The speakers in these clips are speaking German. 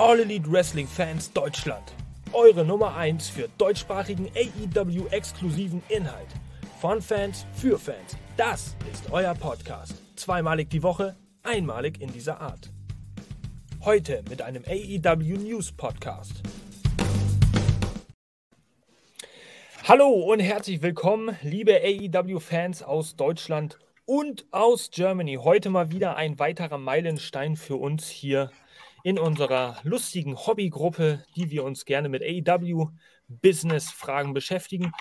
All Elite Wrestling Fans Deutschland. Eure Nummer 1 für deutschsprachigen AEW-exklusiven Inhalt. Von Fans für Fans. Das ist euer Podcast. Zweimalig die Woche, einmalig in dieser Art. Heute mit einem AEW News Podcast. Hallo und herzlich willkommen, liebe AEW-Fans aus Deutschland und aus Germany. Heute mal wieder ein weiterer Meilenstein für uns hier in unserer lustigen Hobbygruppe, die wir uns gerne mit AEW Business-Fragen beschäftigen.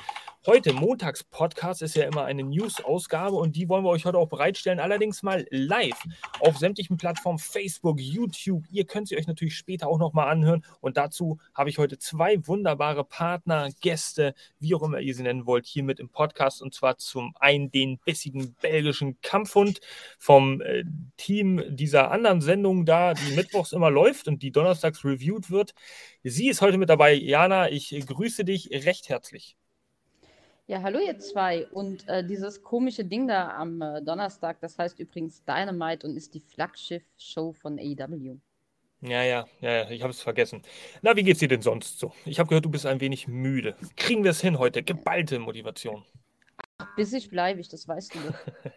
Heute, Montags-Podcast, ist ja immer eine News-Ausgabe und die wollen wir euch heute auch bereitstellen. Allerdings mal live auf sämtlichen Plattformen, Facebook, YouTube. Ihr könnt sie euch natürlich später auch nochmal anhören. Und dazu habe ich heute zwei wunderbare Partner, Gäste, wie auch immer ihr sie nennen wollt, hier mit im Podcast. Und zwar zum einen den bissigen belgischen Kampfhund vom äh, Team dieser anderen Sendung da, die mittwochs immer läuft und die donnerstags reviewed wird. Sie ist heute mit dabei. Jana, ich grüße dich recht herzlich. Ja, hallo ihr zwei. Und äh, dieses komische Ding da am äh, Donnerstag, das heißt übrigens Dynamite und ist die Flaggschiff-Show von AEW. Ja, ja, ja, ich habe es vergessen. Na, wie geht's dir denn sonst so? Ich habe gehört, du bist ein wenig müde. Kriegen wir es hin heute? Geballte Motivation. Ach, bissig bleibe ich, das weißt du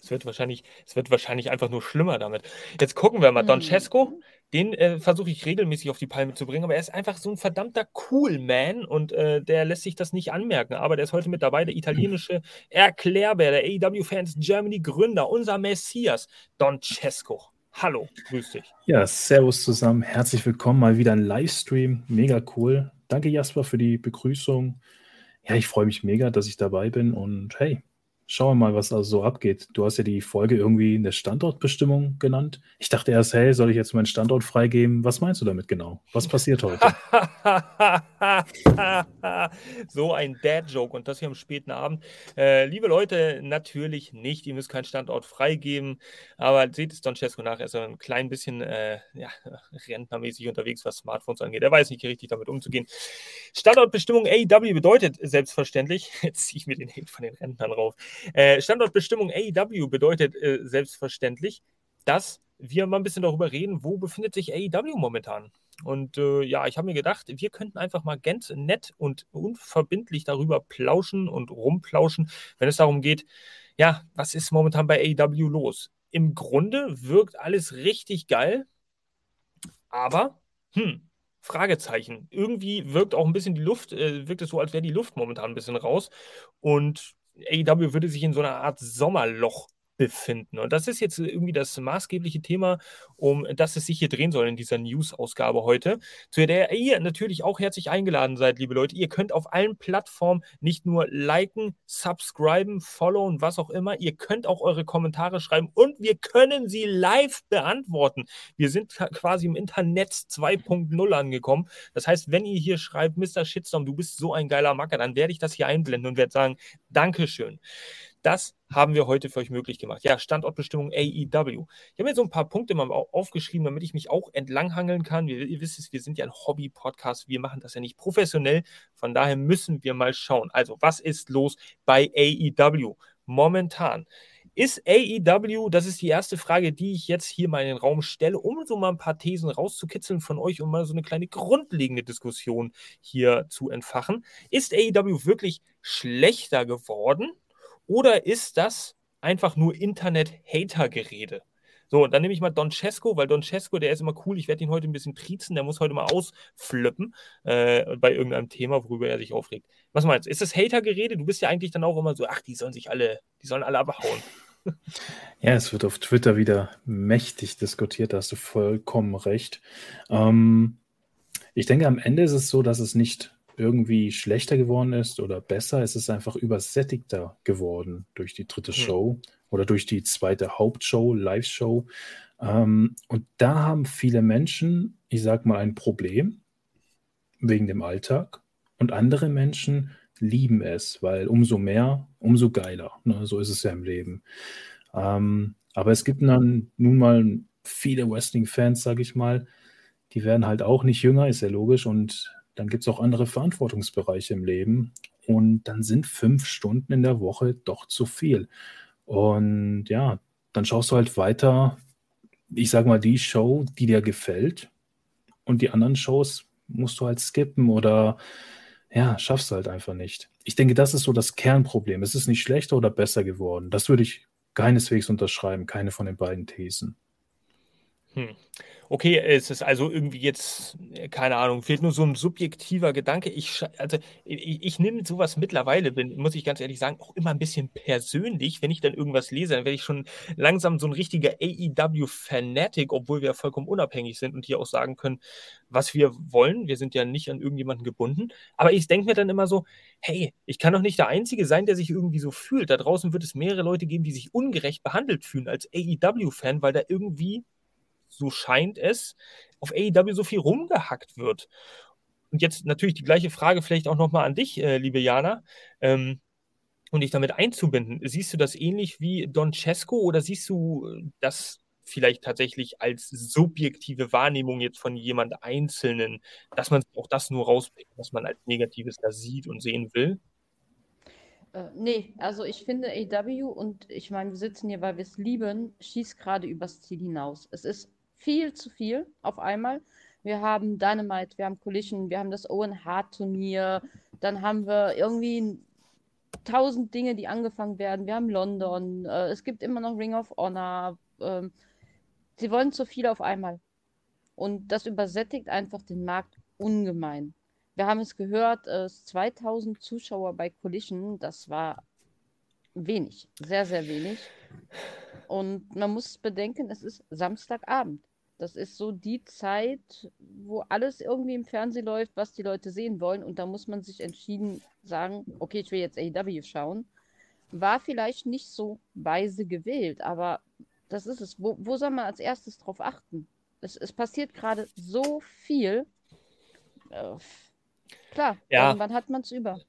es, wird wahrscheinlich, es wird wahrscheinlich einfach nur schlimmer damit. Jetzt gucken wir mal. Don hm. Cesco, den äh, versuche ich regelmäßig auf die Palme zu bringen, aber er ist einfach so ein verdammter Cool-Man und äh, der lässt sich das nicht anmerken. Aber der ist heute mit dabei, der italienische Erklärbär, der AEW Fans Germany Gründer, unser Messias, Don Cesco. Hallo, grüß dich. Ja, servus zusammen, herzlich willkommen, mal wieder ein Livestream, mega cool. Danke Jasper für die Begrüßung. Ja, ich freue mich mega, dass ich dabei bin und hey, Schauen wir mal, was also so abgeht. Du hast ja die Folge irgendwie eine Standortbestimmung genannt. Ich dachte erst, hey, soll ich jetzt meinen Standort freigeben? Was meinst du damit genau? Was passiert heute? so ein Dad-Joke und das hier am späten Abend. Äh, liebe Leute, natürlich nicht. Ihr müsst keinen Standort freigeben. Aber seht es Don Cesco nach. Er ist ein klein bisschen äh, ja, rentnermäßig unterwegs, was Smartphones angeht. Er weiß nicht richtig damit umzugehen. Standortbestimmung AEW bedeutet selbstverständlich, jetzt ziehe ich mir den Hate von den Rentnern rauf. Äh, Standortbestimmung AEW bedeutet äh, selbstverständlich, dass wir mal ein bisschen darüber reden, wo befindet sich AEW momentan. Und äh, ja, ich habe mir gedacht, wir könnten einfach mal ganz nett und unverbindlich darüber plauschen und rumplauschen, wenn es darum geht, ja, was ist momentan bei AEW los? Im Grunde wirkt alles richtig geil, aber, hm, Fragezeichen. Irgendwie wirkt auch ein bisschen die Luft, äh, wirkt es so, als wäre die Luft momentan ein bisschen raus. Und AEW würde sich in so einer Art Sommerloch befinden. Und das ist jetzt irgendwie das maßgebliche Thema, um das es sich hier drehen soll in dieser News-Ausgabe heute, zu der ihr natürlich auch herzlich eingeladen seid, liebe Leute. Ihr könnt auf allen Plattformen nicht nur liken, subscriben, followen, was auch immer. Ihr könnt auch eure Kommentare schreiben und wir können sie live beantworten. Wir sind quasi im Internet 2.0 angekommen. Das heißt, wenn ihr hier schreibt, Mr. Shitstorm, du bist so ein geiler Macker, dann werde ich das hier einblenden und werde sagen, Dankeschön. Das haben wir heute für euch möglich gemacht. Ja, Standortbestimmung AEW. Ich habe mir so ein paar Punkte mal aufgeschrieben, damit ich mich auch entlanghangeln kann. Ihr, ihr wisst es, wir sind ja ein Hobby-Podcast. Wir machen das ja nicht professionell. Von daher müssen wir mal schauen. Also, was ist los bei AEW momentan? Ist AEW, das ist die erste Frage, die ich jetzt hier mal in den Raum stelle, um so mal ein paar Thesen rauszukitzeln von euch, um mal so eine kleine grundlegende Diskussion hier zu entfachen. Ist AEW wirklich schlechter geworden? Oder ist das einfach nur Internet-Hater-Gerede? So, dann nehme ich mal Don Cesco, weil Don Cesco, der ist immer cool. Ich werde ihn heute ein bisschen triezen. Der muss heute mal ausflippen äh, bei irgendeinem Thema, worüber er sich aufregt. Was meinst du? Ist das Hater-Gerede? Du bist ja eigentlich dann auch immer so, ach, die sollen sich alle, die sollen alle abhauen. Ja, es wird auf Twitter wieder mächtig diskutiert, da hast du vollkommen recht. Ähm, ich denke, am Ende ist es so, dass es nicht irgendwie schlechter geworden ist oder besser. Es ist einfach übersättigter geworden durch die dritte hm. Show oder durch die zweite Hauptshow, Live-Show. Ähm, und da haben viele Menschen, ich sag mal, ein Problem wegen dem Alltag. Und andere Menschen lieben es, weil umso mehr, umso geiler. Ne? So ist es ja im Leben. Ähm, aber es gibt dann nun mal viele Wrestling-Fans, sag ich mal, die werden halt auch nicht jünger, ist ja logisch. Und dann gibt es auch andere Verantwortungsbereiche im Leben. Und dann sind fünf Stunden in der Woche doch zu viel. Und ja, dann schaust du halt weiter, ich sag mal, die Show, die dir gefällt. und die anderen Shows musst du halt skippen oder ja, schaffst du halt einfach nicht. Ich denke, das ist so das Kernproblem. Es ist nicht schlechter oder besser geworden. Das würde ich keineswegs unterschreiben, keine von den beiden Thesen. Hm. Okay, es ist also irgendwie jetzt, äh, keine Ahnung, fehlt nur so ein subjektiver Gedanke. Ich, also, ich, ich nehme sowas mittlerweile, bin, muss ich ganz ehrlich sagen, auch immer ein bisschen persönlich. Wenn ich dann irgendwas lese, dann werde ich schon langsam so ein richtiger AEW-Fanatic, obwohl wir ja vollkommen unabhängig sind und hier auch sagen können, was wir wollen. Wir sind ja nicht an irgendjemanden gebunden. Aber ich denke mir dann immer so, hey, ich kann doch nicht der Einzige sein, der sich irgendwie so fühlt. Da draußen wird es mehrere Leute geben, die sich ungerecht behandelt fühlen als AEW-Fan, weil da irgendwie so scheint es, auf AEW so viel rumgehackt wird. Und jetzt natürlich die gleiche Frage vielleicht auch nochmal an dich, äh, liebe Jana, ähm, und dich damit einzubinden. Siehst du das ähnlich wie Don Cesco oder siehst du das vielleicht tatsächlich als subjektive Wahrnehmung jetzt von jemand Einzelnen, dass man auch das nur rauspickt, was man als Negatives da sieht und sehen will? Äh, nee, also ich finde AW und ich meine, wir sitzen hier, weil wir es lieben, schießt gerade übers Ziel hinaus. Es ist viel zu viel auf einmal. Wir haben Dynamite, wir haben Collision, wir haben das Owen Hart Turnier, dann haben wir irgendwie tausend Dinge, die angefangen werden. Wir haben London, äh, es gibt immer noch Ring of Honor. Äh, sie wollen zu viel auf einmal. Und das übersättigt einfach den Markt ungemein. Wir haben es gehört, äh, 2000 Zuschauer bei Collision, das war wenig, sehr, sehr wenig. Und man muss bedenken, es ist Samstagabend. Das ist so die Zeit, wo alles irgendwie im Fernsehen läuft, was die Leute sehen wollen. Und da muss man sich entschieden sagen, okay, ich will jetzt AEW schauen. War vielleicht nicht so weise gewählt, aber das ist es. Wo, wo soll man als erstes drauf achten? Es, es passiert gerade so viel. Äh, klar, ja. irgendwann hat man es über.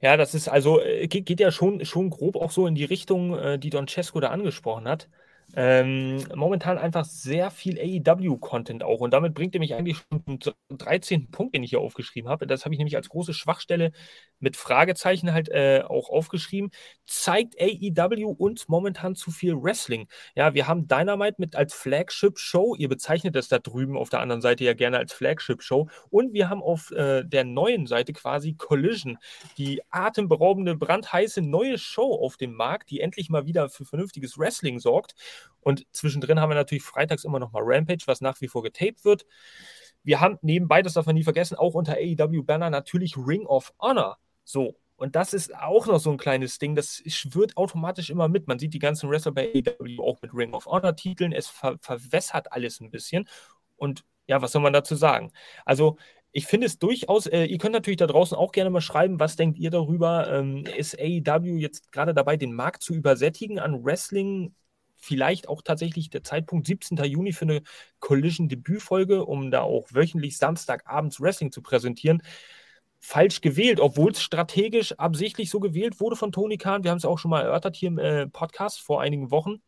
Ja, das ist also, äh, geht, geht ja schon, schon grob auch so in die Richtung, äh, die Don Cesco da angesprochen hat. Ähm, momentan einfach sehr viel AEW-Content auch. Und damit bringt er mich eigentlich schon zum 13. Punkt, den ich hier aufgeschrieben habe. Das habe ich nämlich als große Schwachstelle mit Fragezeichen halt äh, auch aufgeschrieben. Zeigt AEW uns momentan zu viel Wrestling? Ja, wir haben Dynamite mit als Flagship-Show. Ihr bezeichnet das da drüben auf der anderen Seite ja gerne als Flagship-Show. Und wir haben auf äh, der neuen Seite quasi Collision, die atemberaubende, brandheiße neue Show auf dem Markt, die endlich mal wieder für vernünftiges Wrestling sorgt. Und zwischendrin haben wir natürlich freitags immer noch mal Rampage, was nach wie vor getaped wird. Wir haben nebenbei, das darf man nie vergessen, auch unter AEW Banner natürlich Ring of Honor. So, und das ist auch noch so ein kleines Ding, das schwirrt automatisch immer mit. Man sieht die ganzen Wrestler bei AEW auch mit Ring of Honor Titeln. Es ver verwässert alles ein bisschen. Und ja, was soll man dazu sagen? Also, ich finde es durchaus, äh, ihr könnt natürlich da draußen auch gerne mal schreiben, was denkt ihr darüber? Ähm, ist AEW jetzt gerade dabei, den Markt zu übersättigen an Wrestling? Vielleicht auch tatsächlich der Zeitpunkt 17. Juni für eine Collision-Debütfolge, um da auch wöchentlich Samstagabends Wrestling zu präsentieren. Falsch gewählt, obwohl es strategisch absichtlich so gewählt wurde von Tony Khan. Wir haben es auch schon mal erörtert hier im äh, Podcast vor einigen Wochen.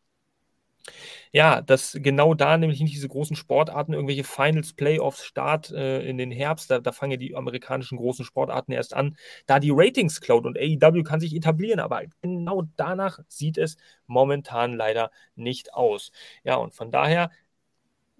Ja, dass genau da nämlich nicht diese großen Sportarten, irgendwelche Finals, Playoffs, Start äh, in den Herbst, da, da fangen die amerikanischen großen Sportarten erst an, da die Ratings klaut und AEW kann sich etablieren, aber genau danach sieht es momentan leider nicht aus. Ja, und von daher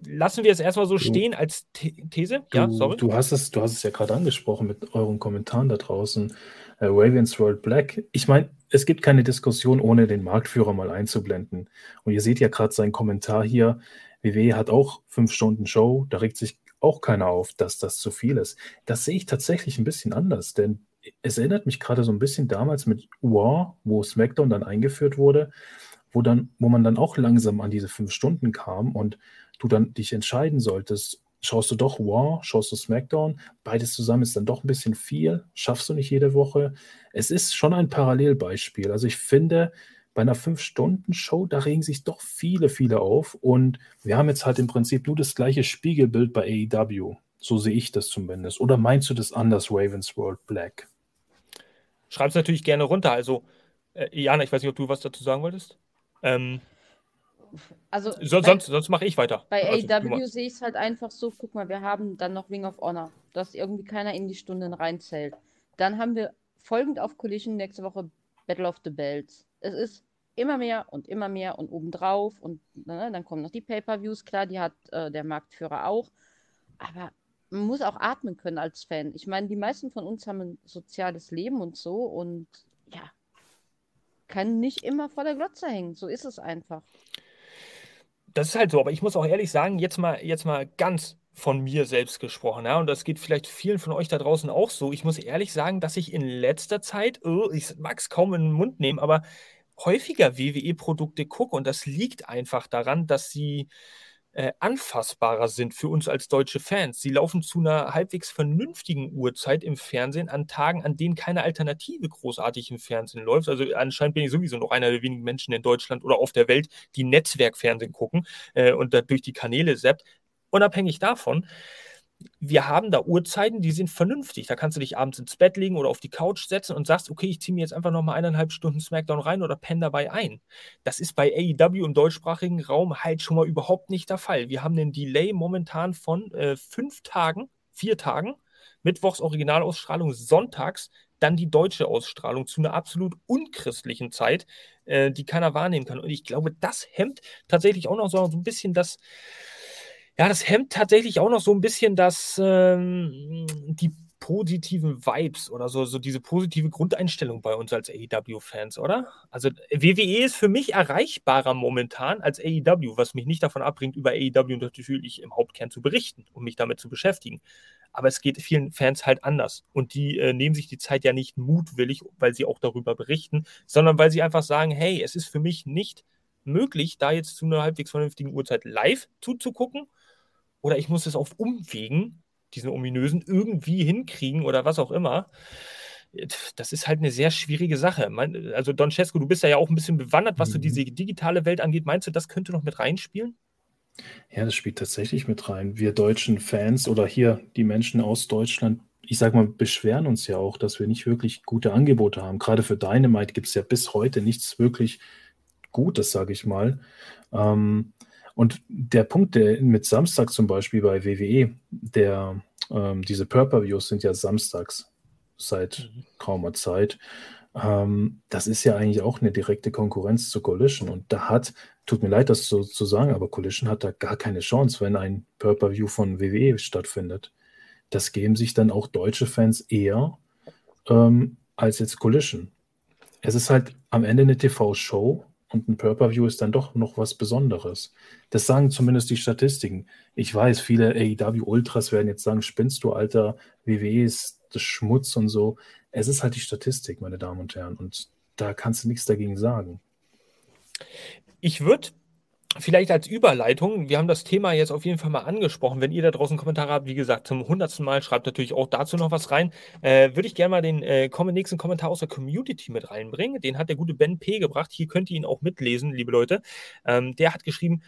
lassen wir es erstmal so stehen als These. Du, ja, sorry. Du hast es, du hast es ja gerade angesprochen mit euren Kommentaren da draußen. Äh, Ravens World Black. Ich meine, es gibt keine Diskussion, ohne den Marktführer mal einzublenden. Und ihr seht ja gerade seinen Kommentar hier. WWE hat auch fünf Stunden Show. Da regt sich auch keiner auf, dass das zu viel ist. Das sehe ich tatsächlich ein bisschen anders, denn es erinnert mich gerade so ein bisschen damals mit War, wo SmackDown dann eingeführt wurde, wo dann, wo man dann auch langsam an diese fünf Stunden kam und du dann dich entscheiden solltest, schaust du doch War, schaust du SmackDown, beides zusammen ist dann doch ein bisschen viel, schaffst du nicht jede Woche. Es ist schon ein Parallelbeispiel. Also ich finde, bei einer 5-Stunden-Show, da regen sich doch viele, viele auf und wir haben jetzt halt im Prinzip nur das gleiche Spiegelbild bei AEW. So sehe ich das zumindest. Oder meinst du das anders, Ravens World Black? Schreib es natürlich gerne runter. Also, äh, Jana, ich weiß nicht, ob du was dazu sagen wolltest. Ähm, also so, sonst, sonst mache ich weiter. Bei also, AW sehe ich es halt einfach so, guck mal, wir haben dann noch Ring of Honor, dass irgendwie keiner in die Stunden reinzählt. Dann haben wir folgend auf Collision nächste Woche Battle of the Belts. Es ist immer mehr und immer mehr und obendrauf und ne, dann kommen noch die Pay-Per-Views, klar, die hat äh, der Marktführer auch. aber man muss auch atmen können als Fan. Ich meine, die meisten von uns haben ein soziales Leben und so und ja, kann nicht immer vor der Glotze hängen. So ist es einfach. Das ist halt so, aber ich muss auch ehrlich sagen, jetzt mal, jetzt mal ganz von mir selbst gesprochen, ja, und das geht vielleicht vielen von euch da draußen auch so. Ich muss ehrlich sagen, dass ich in letzter Zeit, oh, ich mag es kaum in den Mund nehmen, aber häufiger WWE-Produkte gucke und das liegt einfach daran, dass sie äh, anfassbarer sind für uns als deutsche Fans. Sie laufen zu einer halbwegs vernünftigen Uhrzeit im Fernsehen an Tagen, an denen keine Alternative großartig im Fernsehen läuft. Also anscheinend bin ich sowieso noch einer der wenigen Menschen in Deutschland oder auf der Welt, die Netzwerkfernsehen gucken äh, und da durch die Kanäle seppt. Unabhängig davon, wir haben da Uhrzeiten, die sind vernünftig. Da kannst du dich abends ins Bett legen oder auf die Couch setzen und sagst, okay, ich ziehe mir jetzt einfach nochmal eineinhalb Stunden Smackdown rein oder penne dabei ein. Das ist bei AEW im deutschsprachigen Raum halt schon mal überhaupt nicht der Fall. Wir haben einen Delay momentan von äh, fünf Tagen, vier Tagen, Mittwochs Originalausstrahlung, sonntags dann die deutsche Ausstrahlung zu einer absolut unchristlichen Zeit, äh, die keiner wahrnehmen kann. Und ich glaube, das hemmt tatsächlich auch noch so, so ein bisschen das ja, das hemmt tatsächlich auch noch so ein bisschen das, ähm, die positiven Vibes oder so, so diese positive Grundeinstellung bei uns als AEW-Fans, oder? Also WWE ist für mich erreichbarer momentan als AEW, was mich nicht davon abbringt, über AEW natürlich im Hauptkern zu berichten und mich damit zu beschäftigen. Aber es geht vielen Fans halt anders. Und die äh, nehmen sich die Zeit ja nicht mutwillig, weil sie auch darüber berichten, sondern weil sie einfach sagen, hey, es ist für mich nicht möglich, da jetzt zu einer halbwegs vernünftigen Uhrzeit live zuzugucken oder ich muss es auf Umwegen, diesen ominösen, irgendwie hinkriegen oder was auch immer. Das ist halt eine sehr schwierige Sache. Also, Don Cesco, du bist ja auch ein bisschen bewandert, was mhm. so diese digitale Welt angeht. Meinst du, das könnte noch mit reinspielen? Ja, das spielt tatsächlich mit rein. Wir deutschen Fans oder hier die Menschen aus Deutschland, ich sag mal, beschweren uns ja auch, dass wir nicht wirklich gute Angebote haben. Gerade für Dynamite gibt es ja bis heute nichts wirklich Gutes, sage ich mal. Ähm, und der Punkt, der mit Samstag zum Beispiel bei WWE, der, ähm, diese Purple-Views sind ja samstags seit mhm. kaumer Zeit. Ähm, das ist ja eigentlich auch eine direkte Konkurrenz zu Collision. Und da hat, tut mir leid, das so zu sagen, aber Collision hat da gar keine Chance, wenn ein Purple-View von WWE stattfindet. Das geben sich dann auch deutsche Fans eher ähm, als jetzt Collision. Es ist halt am Ende eine TV-Show und ein Pay-Per-View ist dann doch noch was Besonderes. Das sagen zumindest die Statistiken. Ich weiß, viele AEW-Ultras werden jetzt sagen, spinnst du, Alter, WWE ist das Schmutz und so. Es ist halt die Statistik, meine Damen und Herren. Und da kannst du nichts dagegen sagen. Ich würde Vielleicht als Überleitung, wir haben das Thema jetzt auf jeden Fall mal angesprochen. Wenn ihr da draußen Kommentare habt, wie gesagt, zum hundertsten Mal, schreibt natürlich auch dazu noch was rein. Äh, Würde ich gerne mal den äh, nächsten Kommentar aus der Community mit reinbringen. Den hat der gute Ben P. gebracht. Hier könnt ihr ihn auch mitlesen, liebe Leute. Ähm, der hat geschrieben,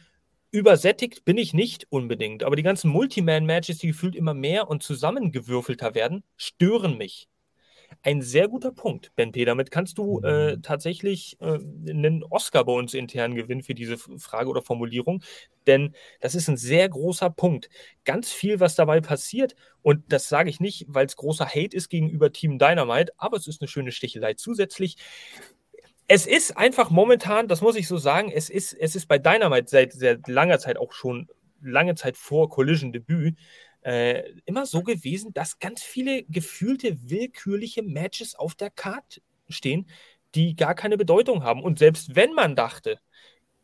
Übersättigt bin ich nicht unbedingt, aber die ganzen Multiman-Matches, die gefühlt immer mehr und zusammengewürfelter werden, stören mich ein sehr guter Punkt, Ben P. Damit kannst du äh, mhm. tatsächlich äh, einen Oscar bei uns intern gewinnen für diese Frage oder Formulierung, denn das ist ein sehr großer Punkt. Ganz viel, was dabei passiert, und das sage ich nicht, weil es großer Hate ist gegenüber Team Dynamite, aber es ist eine schöne Stichelei zusätzlich. Es ist einfach momentan, das muss ich so sagen, es ist, es ist bei Dynamite seit sehr langer Zeit auch schon lange Zeit vor Collision Debüt äh, immer so gewesen, dass ganz viele gefühlte willkürliche Matches auf der Karte stehen, die gar keine Bedeutung haben. Und selbst wenn man dachte,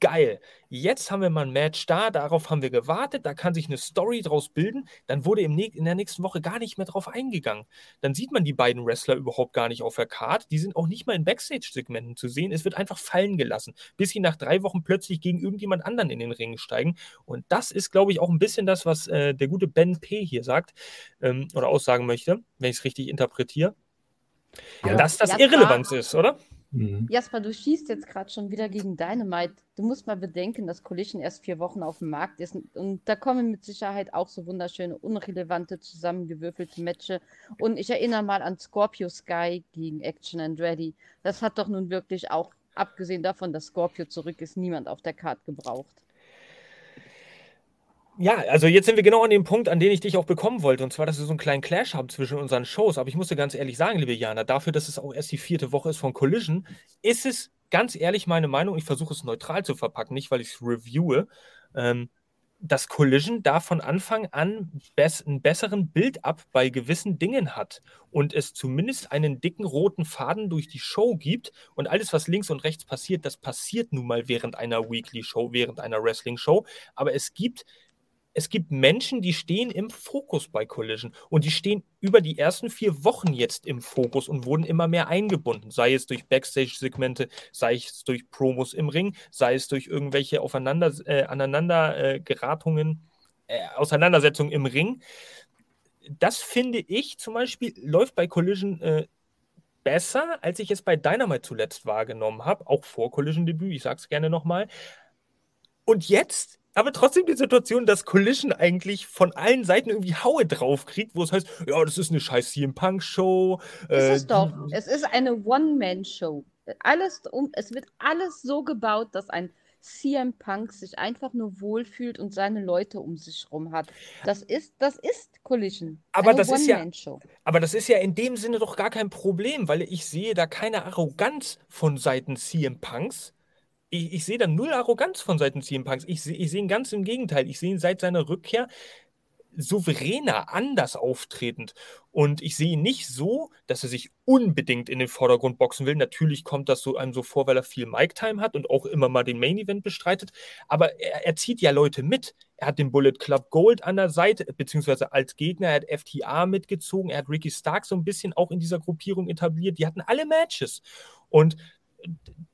geil, jetzt haben wir mal ein Match da, darauf haben wir gewartet, da kann sich eine Story draus bilden, dann wurde im in der nächsten Woche gar nicht mehr drauf eingegangen. Dann sieht man die beiden Wrestler überhaupt gar nicht auf der Card, die sind auch nicht mal in Backstage-Segmenten zu sehen, es wird einfach fallen gelassen, bis sie nach drei Wochen plötzlich gegen irgendjemand anderen in den Ring steigen und das ist, glaube ich, auch ein bisschen das, was äh, der gute Ben P. hier sagt ähm, oder aussagen möchte, wenn ich es richtig interpretiere, ja. dass das ja, Irrelevanz ist, oder? Mhm. Jasper, du schießt jetzt gerade schon wieder gegen Dynamite. Du musst mal bedenken, dass Collision erst vier Wochen auf dem Markt ist. Und da kommen mit Sicherheit auch so wunderschöne, unrelevante, zusammengewürfelte Matches. Und ich erinnere mal an Scorpio Sky gegen Action and Ready. Das hat doch nun wirklich auch, abgesehen davon, dass Scorpio zurück ist, niemand auf der Karte gebraucht. Ja, also jetzt sind wir genau an dem Punkt, an den ich dich auch bekommen wollte. Und zwar, dass wir so einen kleinen Clash haben zwischen unseren Shows. Aber ich musste ganz ehrlich sagen, liebe Jana, dafür, dass es auch erst die vierte Woche ist von Collision, ist es ganz ehrlich meine Meinung, ich versuche es neutral zu verpacken, nicht weil ich es reviewe, ähm, dass Collision da von Anfang an bess einen besseren Build-up bei gewissen Dingen hat und es zumindest einen dicken roten Faden durch die Show gibt und alles, was links und rechts passiert, das passiert nun mal während einer Weekly-Show, während einer Wrestling-Show, aber es gibt es gibt Menschen, die stehen im Fokus bei Collision und die stehen über die ersten vier Wochen jetzt im Fokus und wurden immer mehr eingebunden, sei es durch Backstage-Segmente, sei es durch Promos im Ring, sei es durch irgendwelche Aufeinander, äh, Aneinandergeratungen, äh, äh, Auseinandersetzungen im Ring. Das finde ich zum Beispiel läuft bei Collision äh, besser, als ich es bei Dynamite zuletzt wahrgenommen habe, auch vor Collision-Debüt, ich sage es gerne nochmal. Und jetzt aber trotzdem die Situation, dass Collision eigentlich von allen Seiten irgendwie Haue draufkriegt, wo es heißt, ja, das ist eine scheiß CM Punk Show. Äh, ist es doch. Es ist eine One-Man-Show. Alles um, es wird alles so gebaut, dass ein CM Punk sich einfach nur wohlfühlt und seine Leute um sich herum hat. Das ist, das ist Collision. Aber das ist ja, aber das ist ja in dem Sinne doch gar kein Problem, weil ich sehe da keine Arroganz von Seiten CM Punks ich, ich sehe da null Arroganz von Seiten CM Punks. Ich, ich sehe ihn ganz im Gegenteil. Ich sehe ihn seit seiner Rückkehr souveräner, anders auftretend. Und ich sehe ihn nicht so, dass er sich unbedingt in den Vordergrund boxen will. Natürlich kommt das so einem so vor, weil er viel Mic-Time hat und auch immer mal den Main-Event bestreitet. Aber er, er zieht ja Leute mit. Er hat den Bullet Club Gold an der Seite, beziehungsweise als Gegner. Er hat FTA mitgezogen. Er hat Ricky Stark so ein bisschen auch in dieser Gruppierung etabliert. Die hatten alle Matches. Und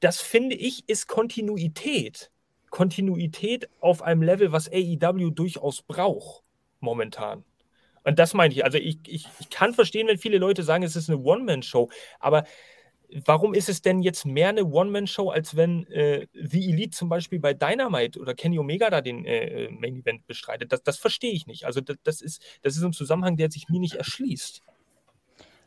das finde ich, ist Kontinuität. Kontinuität auf einem Level, was AEW durchaus braucht, momentan. Und das meine ich. Also ich, ich, ich kann verstehen, wenn viele Leute sagen, es ist eine One-Man-Show, aber warum ist es denn jetzt mehr eine One-Man-Show, als wenn äh, The Elite zum Beispiel bei Dynamite oder Kenny Omega da den äh, Main-Event bestreitet? Das, das verstehe ich nicht. Also das, das, ist, das ist ein Zusammenhang, der sich mir nicht erschließt.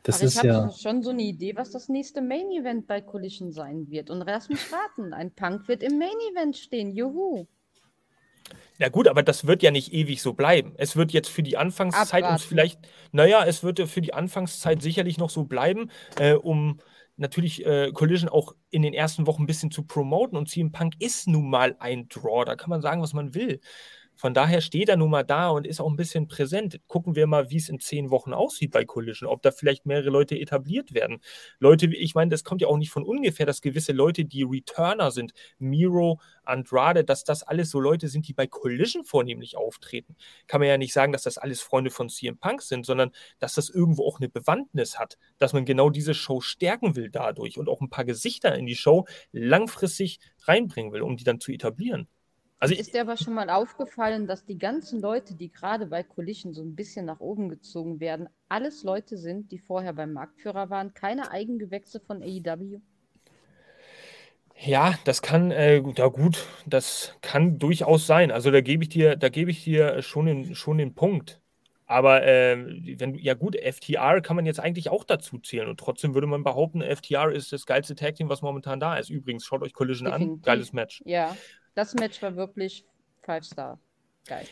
Das Aber ich habe ja... schon so eine Idee, was das nächste Main Event bei Collision sein wird. Und lass mich raten, ein Punk wird im Main Event stehen. Juhu. Ja gut, aber das wird ja nicht ewig so bleiben. Es wird jetzt für die Anfangszeit uns vielleicht, naja, es wird für die Anfangszeit sicherlich noch so bleiben, äh, um natürlich äh, Collision auch in den ersten Wochen ein bisschen zu promoten. Und CM Punk ist nun mal ein Draw. Da kann man sagen, was man will. Von daher steht er nun mal da und ist auch ein bisschen präsent. Gucken wir mal, wie es in zehn Wochen aussieht bei Collision, ob da vielleicht mehrere Leute etabliert werden. Leute, ich meine, das kommt ja auch nicht von ungefähr, dass gewisse Leute, die Returner sind, Miro, Andrade, dass das alles so Leute sind, die bei Collision vornehmlich auftreten. Kann man ja nicht sagen, dass das alles Freunde von CM Punk sind, sondern dass das irgendwo auch eine Bewandtnis hat, dass man genau diese Show stärken will dadurch und auch ein paar Gesichter in die Show langfristig reinbringen will, um die dann zu etablieren. Also ist dir aber schon mal aufgefallen, dass die ganzen Leute, die gerade bei Collision so ein bisschen nach oben gezogen werden, alles Leute sind, die vorher beim Marktführer waren, keine Eigengewächse von AEW? Ja, das kann, äh, ja gut, das kann durchaus sein. Also da gebe ich dir, da gebe ich dir schon den, schon den Punkt. Aber äh, wenn ja gut, FTR kann man jetzt eigentlich auch dazu zählen und trotzdem würde man behaupten, FTR ist das geilste Tag Team, was momentan da ist. Übrigens, schaut euch Collision Definitiv. an, geiles Match. Ja, das Match war wirklich Five Star. Geil.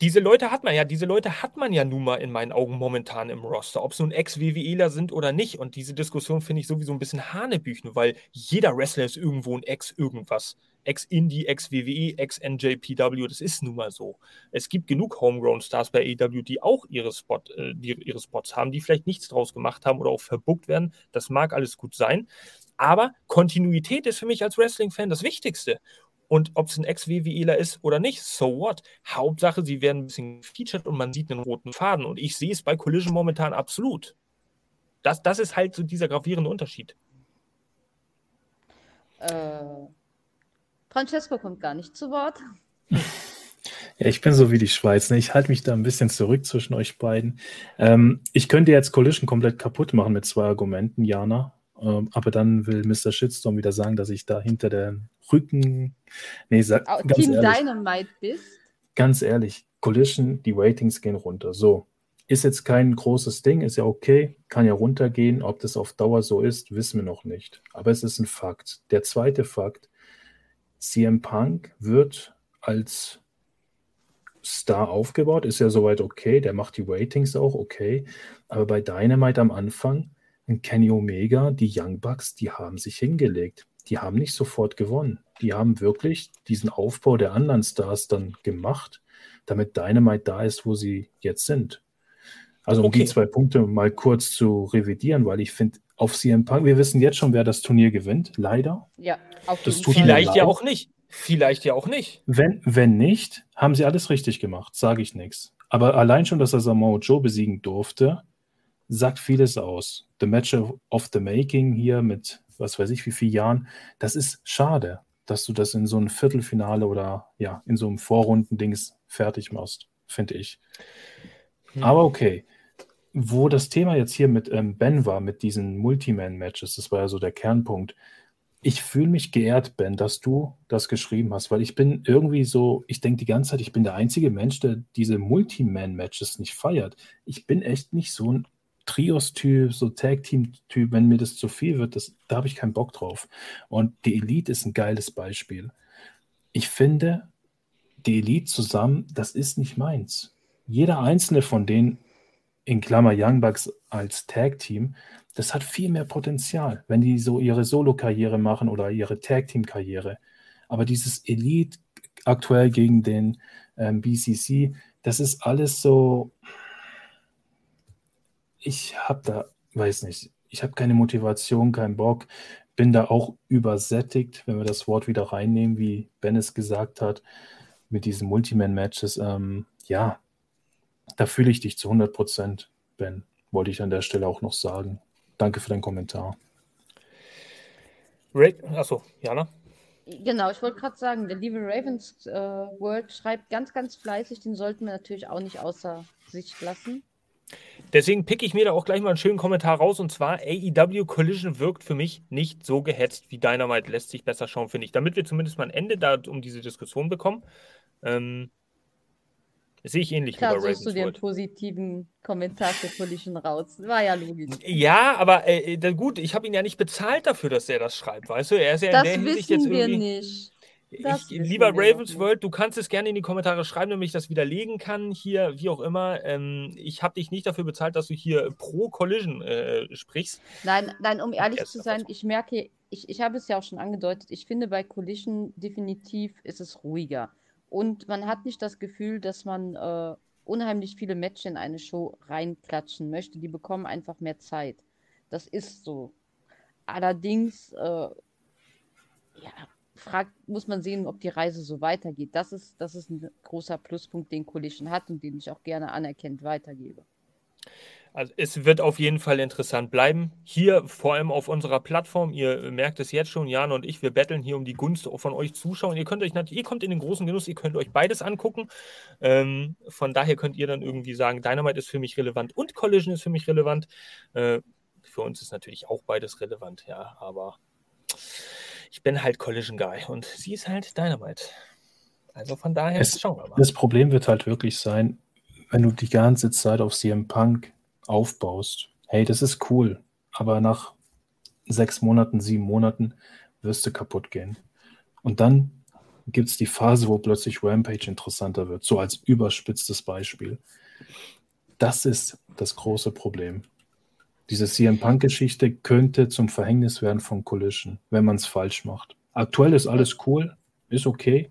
Diese Leute hat man ja, diese Leute hat man ja nun mal in meinen Augen momentan im Roster, ob es nun Ex-WWEler sind oder nicht. Und diese Diskussion finde ich sowieso ein bisschen Hanebüchen, weil jeder Wrestler ist irgendwo ein Ex-Irgendwas. Ex-Indie, Ex-WWE, Ex-NJPW, das ist nun mal so. Es gibt genug Homegrown-Stars bei AEW, die auch ihre, Spot, äh, die, ihre Spots haben, die vielleicht nichts draus gemacht haben oder auch verbuckt werden. Das mag alles gut sein. Aber Kontinuität ist für mich als Wrestling-Fan das Wichtigste. Und ob es ein Ex-WWEler ist oder nicht, so what? Hauptsache, sie werden ein bisschen featured und man sieht einen roten Faden. Und ich sehe es bei Collision momentan absolut. Das, das ist halt so dieser gravierende Unterschied. Äh, Francesco kommt gar nicht zu Wort. Ja, ich bin so wie die Schweiz. Ne? Ich halte mich da ein bisschen zurück zwischen euch beiden. Ähm, ich könnte jetzt Collision komplett kaputt machen mit zwei Argumenten, Jana. Ähm, aber dann will Mr. Shitstorm wieder sagen, dass ich da hinter den Rücken. Nee, sag, oh, ganz Team ehrlich, Dynamite bist. Ganz ehrlich, Collision, die Ratings gehen runter. So. Ist jetzt kein großes Ding, ist ja okay, kann ja runtergehen. Ob das auf Dauer so ist, wissen wir noch nicht. Aber es ist ein Fakt. Der zweite Fakt: CM Punk wird als Star aufgebaut, ist ja soweit okay, der macht die Ratings auch okay. Aber bei Dynamite am Anfang Kenny Omega, die Young Bucks, die haben sich hingelegt. Die haben nicht sofort gewonnen. Die haben wirklich diesen Aufbau der anderen Stars dann gemacht. damit Dynamite da ist, wo sie jetzt sind. Also um Okay. die zwei Punkte mal kurz zu revidieren, weil ich finde, auf CM Punk, wir wissen jetzt schon, wer das Turnier gewinnt, leider. Ja, auf Das tut Vielleicht ja auch nicht. Vielleicht ja auch nicht. Wenn, wenn nicht, haben sie alles richtig gemacht, sage ich nichts. Aber allein schon, dass er Samoa Joe besiegen durfte, sagt vieles aus. The Match of the Making hier mit, was weiß ich, wie vielen Jahren, das ist schade, dass du das in so einem Viertelfinale oder ja, in so einem Vorrundendings fertig machst, finde ich. Hm. Aber okay. Wo das Thema jetzt hier mit ähm, Ben war, mit diesen Multiman-Matches, das war ja so der Kernpunkt. Ich fühle mich geehrt, Ben, dass du das geschrieben hast, weil ich bin irgendwie so, ich denke die ganze Zeit, ich bin der einzige Mensch, der diese Multiman-Matches nicht feiert. Ich bin echt nicht so ein Trios-Typ, so Tag-Team-Typ, wenn mir das zu viel wird, das, da habe ich keinen Bock drauf. Und die Elite ist ein geiles Beispiel. Ich finde, die Elite zusammen, das ist nicht meins. Jeder einzelne von denen, in Klammer Young Bucks als Tag-Team, das hat viel mehr Potenzial, wenn die so ihre Solo-Karriere machen oder ihre Tag-Team-Karriere. Aber dieses Elite aktuell gegen den ähm, BCC, das ist alles so. Ich habe da, weiß nicht, ich habe keine Motivation, keinen Bock, bin da auch übersättigt, wenn wir das Wort wieder reinnehmen, wie Ben es gesagt hat, mit diesen Multiman-Matches. Ähm, ja, da fühle ich dich zu 100 Prozent, Ben, wollte ich an der Stelle auch noch sagen. Danke für deinen Kommentar. Ra Achso, Jana? Genau, ich wollte gerade sagen, der liebe Ravens äh, World schreibt ganz, ganz fleißig, den sollten wir natürlich auch nicht außer Sicht lassen. Deswegen picke ich mir da auch gleich mal einen schönen Kommentar raus und zwar AEW Collision wirkt für mich nicht so gehetzt wie Dynamite, lässt sich besser schauen, finde ich. Damit wir zumindest mal ein Ende da um diese Diskussion bekommen. Ähm, sehe ich ähnlich Klar, wie bei suchst du Ravensworld. positiven Kommentar für Collision raus. War ja logisch. Ja, aber äh, da- gut, ich habe ihn ja nicht bezahlt dafür, dass er das schreibt, weißt du? Er ist ja Das in der Hinsicht jetzt wissen wir irgendwie. nicht. Ich, lieber Ravens. World, du kannst es gerne in die Kommentare schreiben, damit ich das widerlegen kann. Hier, wie auch immer. Ähm, ich habe dich nicht dafür bezahlt, dass du hier pro Collision äh, sprichst. Nein, nein, um ehrlich zu sein, ich merke, ich, ich habe es ja auch schon angedeutet, ich finde bei Collision definitiv ist es ruhiger. Und man hat nicht das Gefühl, dass man äh, unheimlich viele Matches in eine Show reinklatschen möchte. Die bekommen einfach mehr Zeit. Das ist so. Allerdings, äh, ja, fragt, muss man sehen, ob die Reise so weitergeht. Das ist, das ist ein großer Pluspunkt, den Collision hat und den ich auch gerne anerkennt weitergebe. Also es wird auf jeden Fall interessant bleiben. Hier vor allem auf unserer Plattform. Ihr merkt es jetzt schon, Jan und ich, wir betteln hier um die Gunst von euch Zuschauern. Ihr könnt euch natürlich, ihr kommt in den großen Genuss, ihr könnt euch beides angucken. Ähm, von daher könnt ihr dann irgendwie sagen, Dynamite ist für mich relevant und Collision ist für mich relevant. Äh, für uns ist natürlich auch beides relevant, ja, aber ich bin halt Collision Guy und sie ist halt Dynamite. Also von daher Es- schauen wir mal. Das Problem wird halt wirklich sein, wenn du die ganze Zeit auf CM Punk aufbaust. Hey, das ist cool, aber nach sechs Monaten, sieben Monaten wirst du kaputt gehen. Und dann gibt es die Phase, wo plötzlich Rampage interessanter wird, so als überspitztes Beispiel. Das ist das große Problem. Diese CM Punk-Geschichte könnte zum Verhängnis werden von Collision, wenn man es falsch macht. Aktuell ist alles cool, ist okay.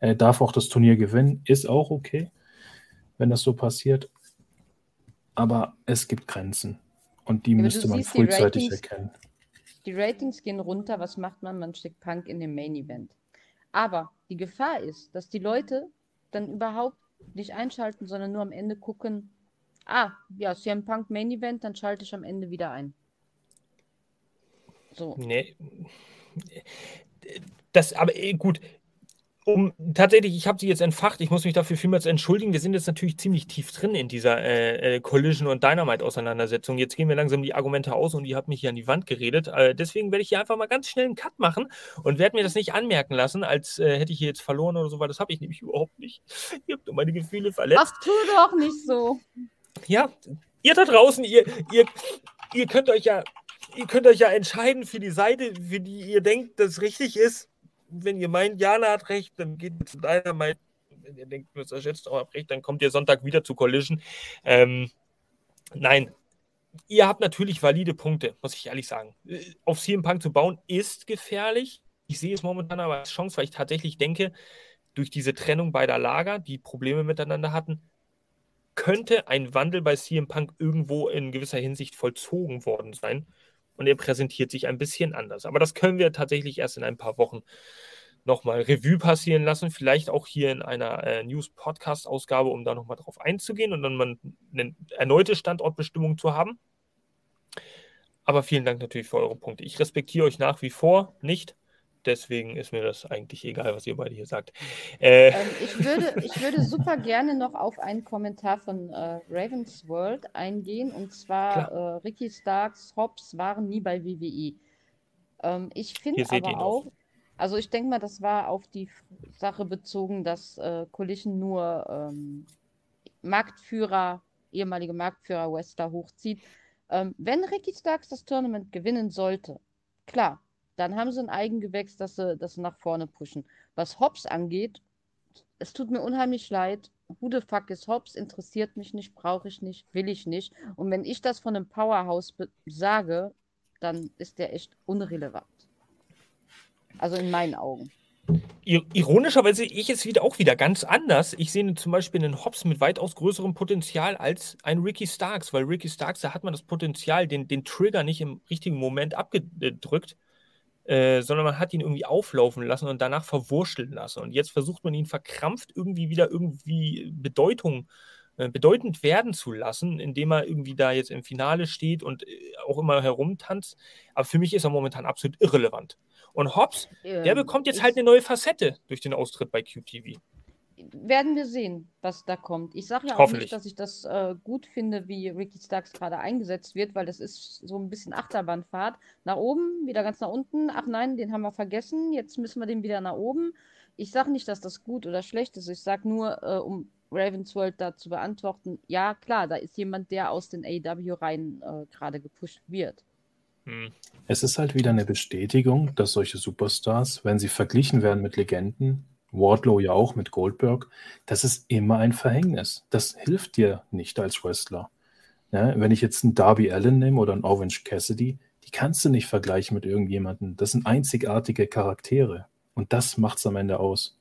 Er darf auch das Turnier gewinnen, ist auch okay, wenn das so passiert. Aber es gibt Grenzen und die du müsste man frühzeitig Ratings- erkennen. Die Ratings gehen runter, was macht man? Man steckt Punk in den Main Event. Aber die Gefahr ist, dass die Leute dann überhaupt nicht einschalten, sondern nur am Ende gucken, ah, ja, CM Punk Main Event, dann schalte ich am Ende wieder ein. So. Nee. Das, aber eh, gut. Um, tatsächlich, ich habe sie jetzt entfacht. Ich muss mich dafür vielmals entschuldigen. Wir sind jetzt natürlich ziemlich tief drin in dieser äh, äh, Collision- und Dynamite-Auseinandersetzung. Jetzt gehen wir langsam die Argumente aus und ihr habt mich hier an die Wand geredet. Äh, deswegen werde ich hier einfach mal ganz schnell einen Cut machen und werde mir das nicht anmerken lassen, als äh, hätte ich hier jetzt verloren oder so, weil das habe ich nämlich überhaupt nicht. Ihr habt nur meine Gefühle verletzt. Ach, tu doch nicht so. Ja, ihr da draußen, ihr, ihr, ihr könnt euch ja, ihr könnt euch ja entscheiden für die Seite, für die ihr denkt, das richtig ist. Wenn ihr meint, Jana hat recht, dann geht ihr zu deiner Meinung. Wenn ihr denkt, Mr. Shitstorm hat recht, dann kommt ihr Sonntag wieder zu Collision. Ähm, nein, ihr habt natürlich valide Punkte, muss ich ehrlich sagen. Auf CM Punk zu bauen ist gefährlich. Ich sehe es momentan aber als Chance, weil ich tatsächlich denke, durch diese Trennung beider Lager, die Probleme miteinander hatten, könnte ein Wandel bei CM Punk irgendwo in gewisser Hinsicht vollzogen worden sein. Und er präsentiert sich ein bisschen anders. Aber das können wir tatsächlich erst in ein paar Wochen nochmal Revue passieren lassen. Vielleicht auch hier in einer äh, News-Podcast-Ausgabe, um da nochmal drauf einzugehen und dann mal eine erneute Standortbestimmung zu haben. Aber vielen Dank natürlich für eure Punkte. Ich respektiere euch nach wie vor nicht. Deswegen ist mir das eigentlich egal, was ihr beide hier sagt. Äh, ähm, ich, würde, ich würde super gerne noch auf einen Kommentar von äh, Ravens World eingehen. Und zwar äh, Ricky Starks Hobbs waren nie bei WWE. Ähm, ich finde aber auch, also ich denke mal, das war auf die Sache bezogen, dass äh, Collision nur ähm, Marktführer, ehemalige Marktführer Wrestler hochzieht. Ähm, wenn Ricky Starks das Tournament gewinnen sollte, klar, dann haben sie ein Eigengewächs, dass sie, dass sie nach vorne pushen. Was Hobbs angeht, es tut mir unheimlich leid. Who the fuck is Hobbs? Interessiert mich nicht, brauche ich nicht, will ich nicht. Und wenn ich das von einem Powerhouse sage, dann ist der echt unrelevant. Also in meinen Augen. Ironischerweise sehe ich es wieder auch wieder ganz anders. Ich sehe zum Beispiel einen Hobbs mit weitaus größerem Potenzial als ein Ricky Starks, weil Ricky Starks, da hat man das Potenzial, den, den Trigger nicht im richtigen Moment abgedrückt, äh, sondern man hat ihn irgendwie auflaufen lassen und danach verwurschteln lassen. Und jetzt versucht man ihn verkrampft irgendwie wieder irgendwie Bedeutung, äh, bedeutend werden zu lassen, indem er irgendwie da jetzt im Finale steht und äh, auch immer herumtanzt. Aber für mich ist er momentan absolut irrelevant. Und Hobbs, ähm, der bekommt jetzt halt eine neue Facette durch den Austritt bei QTV. Werden wir sehen, was da kommt. Ich sage ja auch nicht, dass ich das äh, gut finde, wie Ricky Starks gerade eingesetzt wird, weil das ist so ein bisschen Achterbahnfahrt. Nach oben, wieder ganz nach unten. Ach nein, den haben wir vergessen. Jetzt müssen wir den wieder nach oben. Ich sage nicht, dass das gut oder schlecht ist. Ich sage nur, äh, um Ravensworld da zu beantworten, ja klar, da ist jemand, der aus den AW-Reihen äh, gerade gepusht wird. Hm. Es ist halt wieder eine Bestätigung, dass solche Superstars, wenn sie verglichen werden mit Legenden, Wardlow ja auch mit Goldberg, das ist immer ein Verhängnis. Das hilft dir nicht als Wrestler. Ja, wenn ich jetzt einen Darby Allen nehme oder einen Orange Cassidy, die kannst du nicht vergleichen mit irgendjemandem. Das sind einzigartige Charaktere. Und das macht es am Ende aus.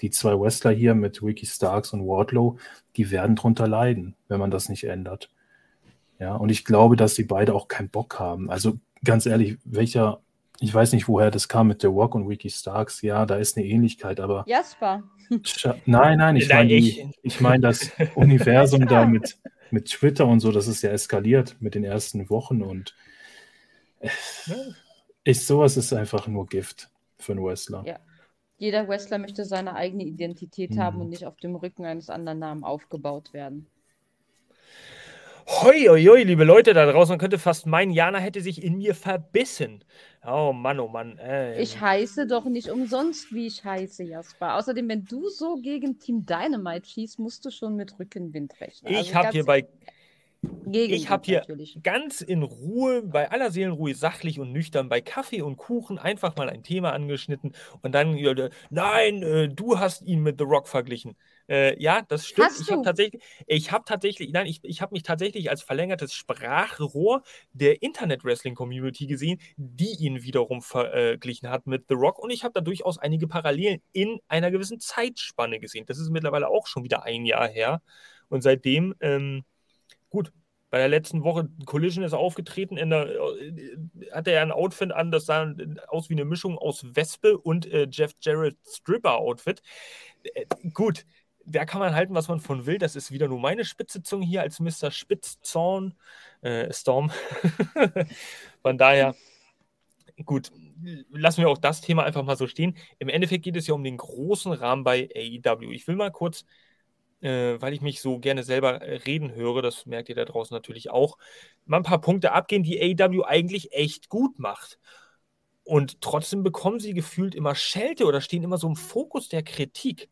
Die zwei Wrestler hier mit Ricky Starks und Wardlow, die werden drunter leiden, wenn man das nicht ändert. Ja, und ich glaube, dass die beide auch keinen Bock haben. Also ganz ehrlich, welcher, ich weiß nicht, woher das kam mit The Rock und Ricky Starks. Ja, da ist eine Ähnlichkeit, aber. Jasper. Nein, nein, ich meine ich, ich mein das Universum da mit, mit Twitter und so, das ist ja eskaliert mit den ersten Wochen und ich, sowas ist einfach nur Gift für einen Wrestler. Ja. Jeder Wrestler möchte seine eigene Identität mhm. haben und nicht auf dem Rücken eines anderen Namen aufgebaut werden. Hoi, hoi, hoi, liebe Leute da draußen, man könnte fast meinen, Jana hätte sich in mir verbissen. Oh Mann, oh Mann. Äh, ich heiße doch nicht umsonst, wie ich heiße, Jasper. Außerdem, wenn du so gegen Team Dynamite schießt, musst du schon mit Rückenwind rechnen. Ich also habe hier bei ich habe hier natürlich. ganz in Ruhe, bei aller Seelenruhe, sachlich und nüchtern, bei Kaffee und Kuchen einfach mal ein Thema angeschnitten und dann, nein, äh, du hast ihn mit The Rock verglichen. Äh, ja, das stimmt. Hast ich habe tatsächlich, ich habe tatsächlich, nein, ich, ich habe mich tatsächlich als verlängertes Sprachrohr der Internet-Wrestling-Community gesehen, die ihn wiederum verglichen hat mit The Rock und ich habe da durchaus einige Parallelen in einer gewissen Zeitspanne gesehen. Das ist mittlerweile auch schon wieder ein Jahr her und seitdem ähm, Gut, bei der letzten Woche Collision ist er aufgetreten, in der, äh, hatte er ein Outfit an, das sah aus wie eine Mischung aus Wespe und äh, Jeff Jarrett Stripper-Outfit. Äh, gut, da kann man halten, was man von will. Das ist wieder nur meine Spitzzunge hier als Mr. Spitzzorn äh, Storm. von daher, gut, lassen wir auch das Thema einfach mal so stehen. Im Endeffekt geht es ja um den großen Rahmen bei AEW. Ich will mal kurz äh, weil ich mich so gerne selber äh, reden höre, das merkt ihr da draußen natürlich auch, mal ein paar Punkte abgehen, die AEW eigentlich echt gut macht. Und trotzdem bekommen sie gefühlt immer Schelte oder stehen immer so im Fokus der Kritik.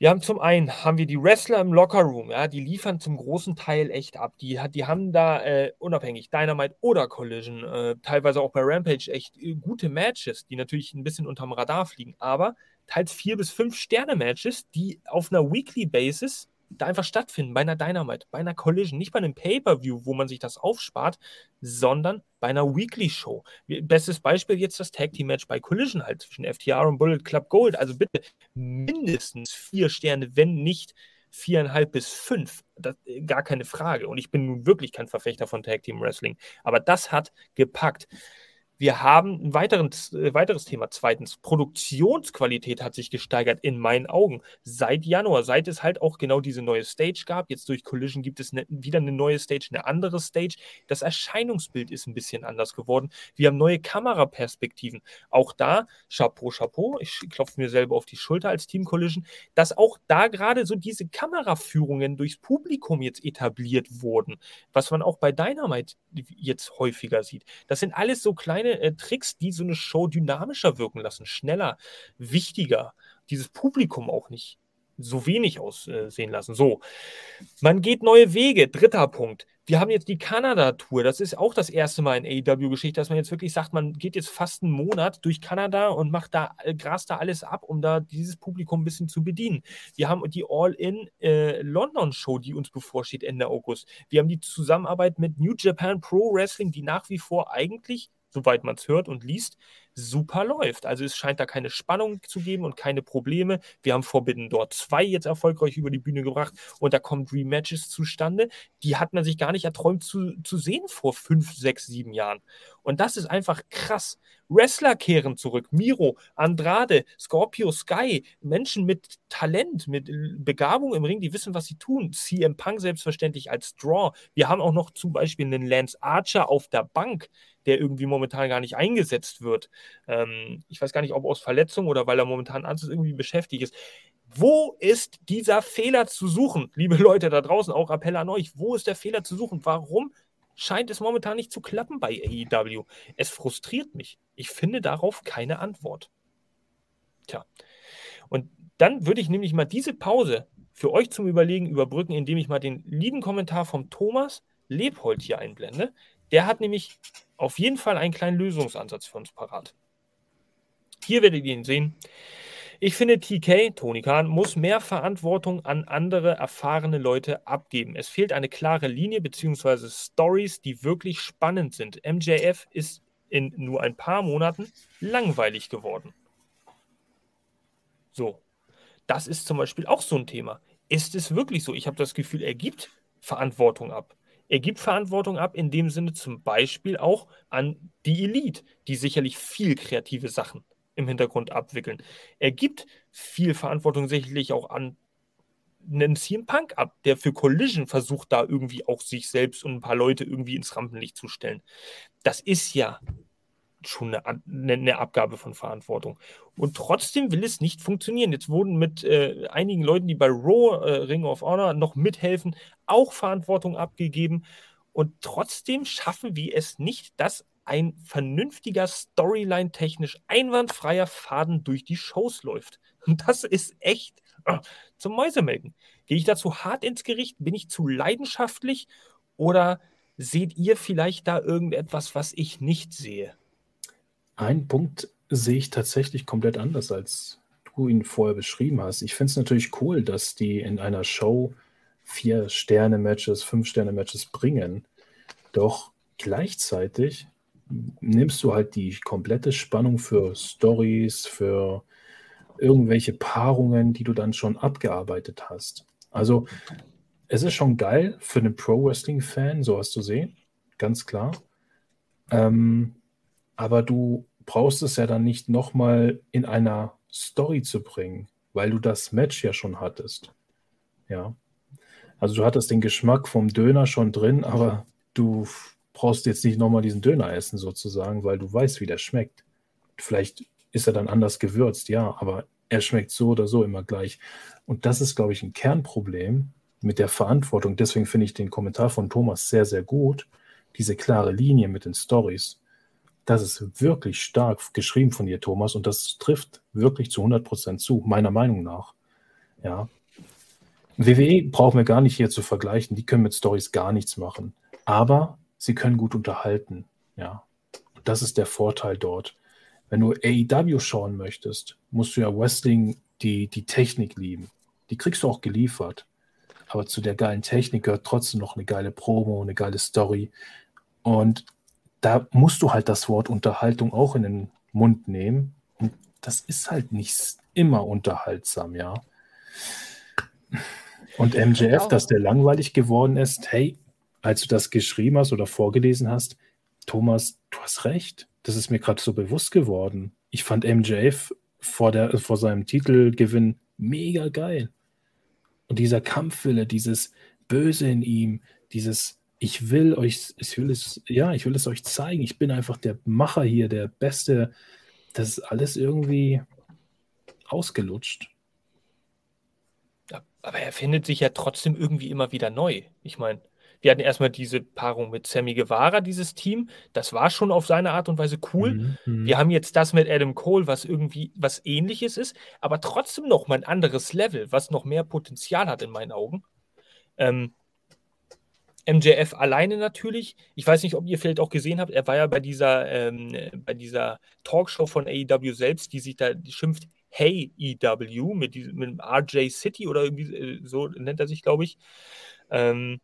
Wir haben zum einen haben wir die Wrestler im Lockerroom, ja, die liefern zum großen Teil echt ab. Die, die haben da äh, unabhängig Dynamite oder Collision, äh, teilweise auch bei Rampage echt äh, gute Matches, die natürlich ein bisschen unterm Radar fliegen. Aber teils vier bis fünf Sterne-Matches, die auf einer Weekly Basis da einfach stattfinden, bei einer Dynamite, bei einer Collision, nicht bei einem Pay-Per-View, wo man sich das aufspart, sondern bei einer Weekly-Show. Bestes Beispiel jetzt das Tag-Team-Match bei Collision halt zwischen FTR und Bullet Club Gold. Also bitte mindestens vier Sterne, wenn nicht viereinhalb bis fünf. Das, gar keine Frage. Und ich bin nun wirklich kein Verfechter von Tag Team Wrestling. Aber das hat gepackt. Wir haben ein weiteres, äh, weiteres Thema. Zweitens, Produktionsqualität hat sich gesteigert in meinen Augen. Seit Januar, seit es halt auch genau diese neue Stage gab. Jetzt durch Collision gibt es ne, wieder eine neue Stage, eine andere Stage. Das Erscheinungsbild ist ein bisschen anders geworden. Wir haben neue Kameraperspektiven. Auch da, Chapeau, Chapeau, ich klopfe mir selber auf die Schulter als Team Collision, dass auch da gerade so diese Kameraführungen durchs Publikum jetzt etabliert wurden. Was man auch bei Dynamite jetzt häufiger sieht. Das sind alles so kleine kleine äh, Tricks, die so eine Show dynamischer wirken lassen, schneller, wichtiger, dieses Publikum auch nicht so wenig aussehen lassen. So, man geht neue Wege. Dritter Punkt. Wir haben jetzt die Kanada-Tour. Das ist auch das erste Mal in AEW-Geschichte, dass man jetzt wirklich sagt, man geht jetzt fast einen Monat durch Kanada und macht da, äh, grast da alles ab, um da dieses Publikum ein bisschen zu bedienen. Wir haben die All-In-London-Show, äh, die uns bevorsteht Ende August. Wir haben die Zusammenarbeit mit New Japan Pro Wrestling, die nach wie vor eigentlich soweit man es hört und liest, super läuft. Also es scheint da keine Spannung zu geben und keine Probleme. Wir haben Forbidden dort zwei jetzt erfolgreich über die Bühne gebracht und da kommen Rematches zustande. Die hat man sich gar nicht erträumt zu, zu sehen vor fünf, sechs, sieben Jahren. Und das ist einfach krass. Wrestler kehren zurück. Miro, Andrade, Scorpio Sky, Menschen mit Talent, mit Begabung im Ring, die wissen, was sie tun. CM Punk selbstverständlich als Draw. Wir haben auch noch zum Beispiel einen Lance Archer auf der Bank, der irgendwie momentan gar nicht eingesetzt wird. Ähm, ich weiß gar nicht, ob aus Verletzung oder weil er momentan anders irgendwie beschäftigt ist. Wo ist dieser Fehler zu suchen? Liebe Leute da draußen, auch Appell an euch, wo ist der Fehler zu suchen? Warum scheint es momentan nicht zu klappen bei AEW? Es frustriert mich. Ich finde darauf keine Antwort. Tja. Und dann würde ich nämlich mal diese Pause für euch zum Überlegen überbrücken, indem ich mal den lieben Kommentar vom Thomas Lebhold hier einblende. Der hat nämlich auf jeden Fall einen kleinen Lösungsansatz für uns parat. Hier werdet ihr ihn sehen. Ich finde, TK, Tony Khan, muss mehr Verantwortung an andere erfahrene Leute abgeben. Es fehlt eine klare Linie bzw. Stories, die wirklich spannend sind. MJF ist in nur ein paar Monaten langweilig geworden. So, das ist zum Beispiel auch so ein Thema. Ist es wirklich so? Ich habe das Gefühl, er gibt Verantwortung ab. Er gibt Verantwortung ab, in dem Sinne zum Beispiel auch an die Elite, die sicherlich viel kreative Sachen im Hintergrund abwickeln. Er gibt viel Verantwortung sicherlich auch an einen CM Punk ab, der für Collision versucht, da irgendwie auch sich selbst und ein paar Leute irgendwie ins Rampenlicht zu stellen. Das ist ja schon eine, eine, Abgabe von Verantwortung. Und trotzdem will es nicht funktionieren. Jetzt wurden mit äh, einigen Leuten, die bei Raw äh, Ring of Honor noch mithelfen, auch Verantwortung abgegeben. Und trotzdem schaffen wir es nicht, dass ein vernünftiger Storyline technisch einwandfreier Faden durch die Shows läuft. Und das ist echt äh, zum Mäusemelken. Gehe ich dazu hart ins Gericht? Bin ich zu leidenschaftlich? Oder seht ihr vielleicht da irgendetwas, was ich nicht sehe? Einen Punkt sehe ich tatsächlich komplett anders, als du ihn vorher beschrieben hast. Ich finde es natürlich cool, dass die in einer Show vier Sterne-Matches, fünf Sterne-Matches bringen. Doch gleichzeitig nimmst du halt die komplette Spannung für Stories, für irgendwelche Paarungen, die du dann schon abgearbeitet hast. Also es ist schon geil für einen Pro-Wrestling-Fan, sowas zu sehen, ganz klar. Ähm, aber du brauchst es ja dann nicht nochmal in einer Story zu bringen, weil du das Match ja schon hattest. Ja. Also du hattest den Geschmack vom Döner schon drin, aber du brauchst jetzt nicht nochmal diesen Döner essen sozusagen, weil du weißt, wie der schmeckt. Vielleicht ist er dann anders gewürzt, ja, aber er schmeckt so oder so immer gleich. Und das ist, glaube ich, ein Kernproblem mit der Verantwortung. Deswegen finde ich den Kommentar von Thomas sehr, sehr gut. Diese klare Linie mit den Stories. Das ist wirklich stark geschrieben von dir, Thomas, und das trifft wirklich zu 100% zu, meiner Meinung nach. Ja. WWE brauchen wir gar nicht hier zu vergleichen, die können mit Stories gar nichts machen, aber sie können gut unterhalten. Ja. Das ist der Vorteil dort. Wenn du AEW schauen möchtest, musst du ja Wrestling die, die Technik lieben. Die kriegst du auch geliefert. aber zu der geilen Technik gehört trotzdem noch eine geile Promo, eine geile Story. Und da musst du halt das Wort Unterhaltung auch in den Mund nehmen. Und das ist halt nicht immer unterhaltsam, ja. Und MJF, dass der langweilig geworden ist, hey, als du das geschrieben hast oder vorgelesen hast, Thomas, du hast recht. Das ist mir gerade so bewusst geworden. Ich fand MJF vor, der, vor seinem Titelgewinn mega geil. Und dieser Kampfwille, dieses Böse in ihm, dieses ich will euch, ich will es, ja, ich will es euch zeigen. Ich bin einfach der Macher hier, der Beste. Das ist alles irgendwie ausgelutscht. Aber er findet sich ja trotzdem irgendwie immer wieder neu. Ich meine, wir hatten erstmal diese Paarung mit Sammy Guevara, dieses Team. Das war schon auf seine Art und Weise cool. Mhm, mhm. wir haben jetzt das mit Adam Cole, was irgendwie was ähnliches ist, aber trotzdem noch mal ein anderes Level, was noch mehr Potenzial hat in meinen Augen. Ähm, MJF alleine natürlich. Ich weiß nicht, ob ihr vielleicht auch gesehen habt, er war ja bei dieser, ähm, bei dieser Talkshow von AEW selbst, die sich da die schimpft Hey EW mit, diesem, mit RJ City oder irgendwie äh, so nennt er sich, glaube ich. Ähm,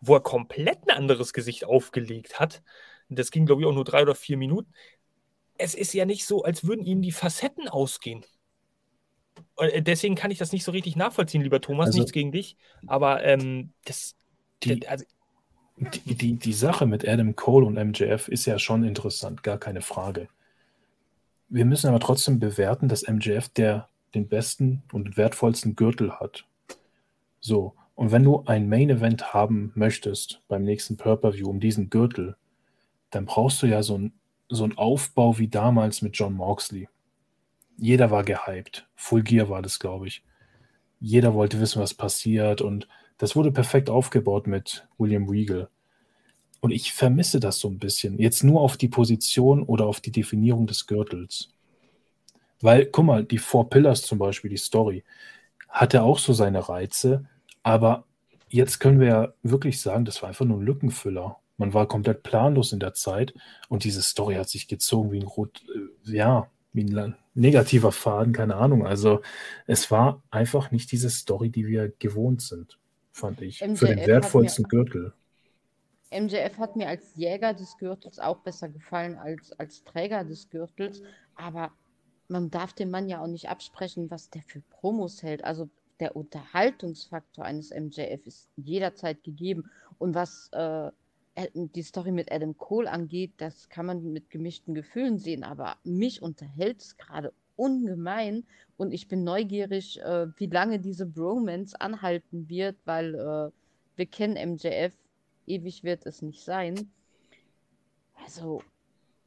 wo er komplett ein anderes Gesicht aufgelegt hat. Das ging, glaube ich, auch nur drei oder vier Minuten. Es ist ja nicht so, als würden ihm die Facetten ausgehen. Äh, deswegen kann ich das nicht so richtig nachvollziehen, lieber Thomas. Also, Nichts gegen dich. Aber ähm, das. Die, also, die, die, die Sache mit Adam Cole und MJF ist ja schon interessant, gar keine Frage. Wir müssen aber trotzdem bewerten, dass MJF der den besten und wertvollsten Gürtel hat. So, und wenn du ein Main Event haben möchtest beim nächsten Pay-Per-View um diesen Gürtel, dann brauchst du ja so einen so Aufbau wie damals mit John Moxley. Jeder war gehypt. Full Gear war das, glaube ich. Jeder wollte wissen, was passiert und das wurde perfekt aufgebaut mit William Regal. Und ich vermisse das so ein bisschen. Jetzt nur auf die Position oder auf die Definierung des Gürtels. Weil, guck mal, die Four Pillars zum Beispiel, die Story, hatte auch so seine Reize, aber jetzt können wir ja wirklich sagen, das war einfach nur ein Lückenfüller. Man war komplett planlos in der Zeit und diese Story hat sich gezogen wie ein rot, äh, ja, wie ein negativer Faden, keine Ahnung. Also es war einfach nicht diese Story, die wir gewohnt sind, fand ich, MJF für den wertvollsten mir, Gürtel. MJF hat mir als Jäger des Gürtels auch besser gefallen als als Träger des Gürtels, aber man darf dem Mann ja auch nicht absprechen, was der für Promos hält. Also der Unterhaltungsfaktor eines MJF ist jederzeit gegeben. Und was äh, die Story mit Adam Cole angeht, das kann man mit gemischten Gefühlen sehen. Aber mich unterhält es gerade ungemein und ich bin neugierig, äh, wie lange diese Bromance anhalten wird, weil äh, wir kennen MJF, ewig wird es nicht sein. Also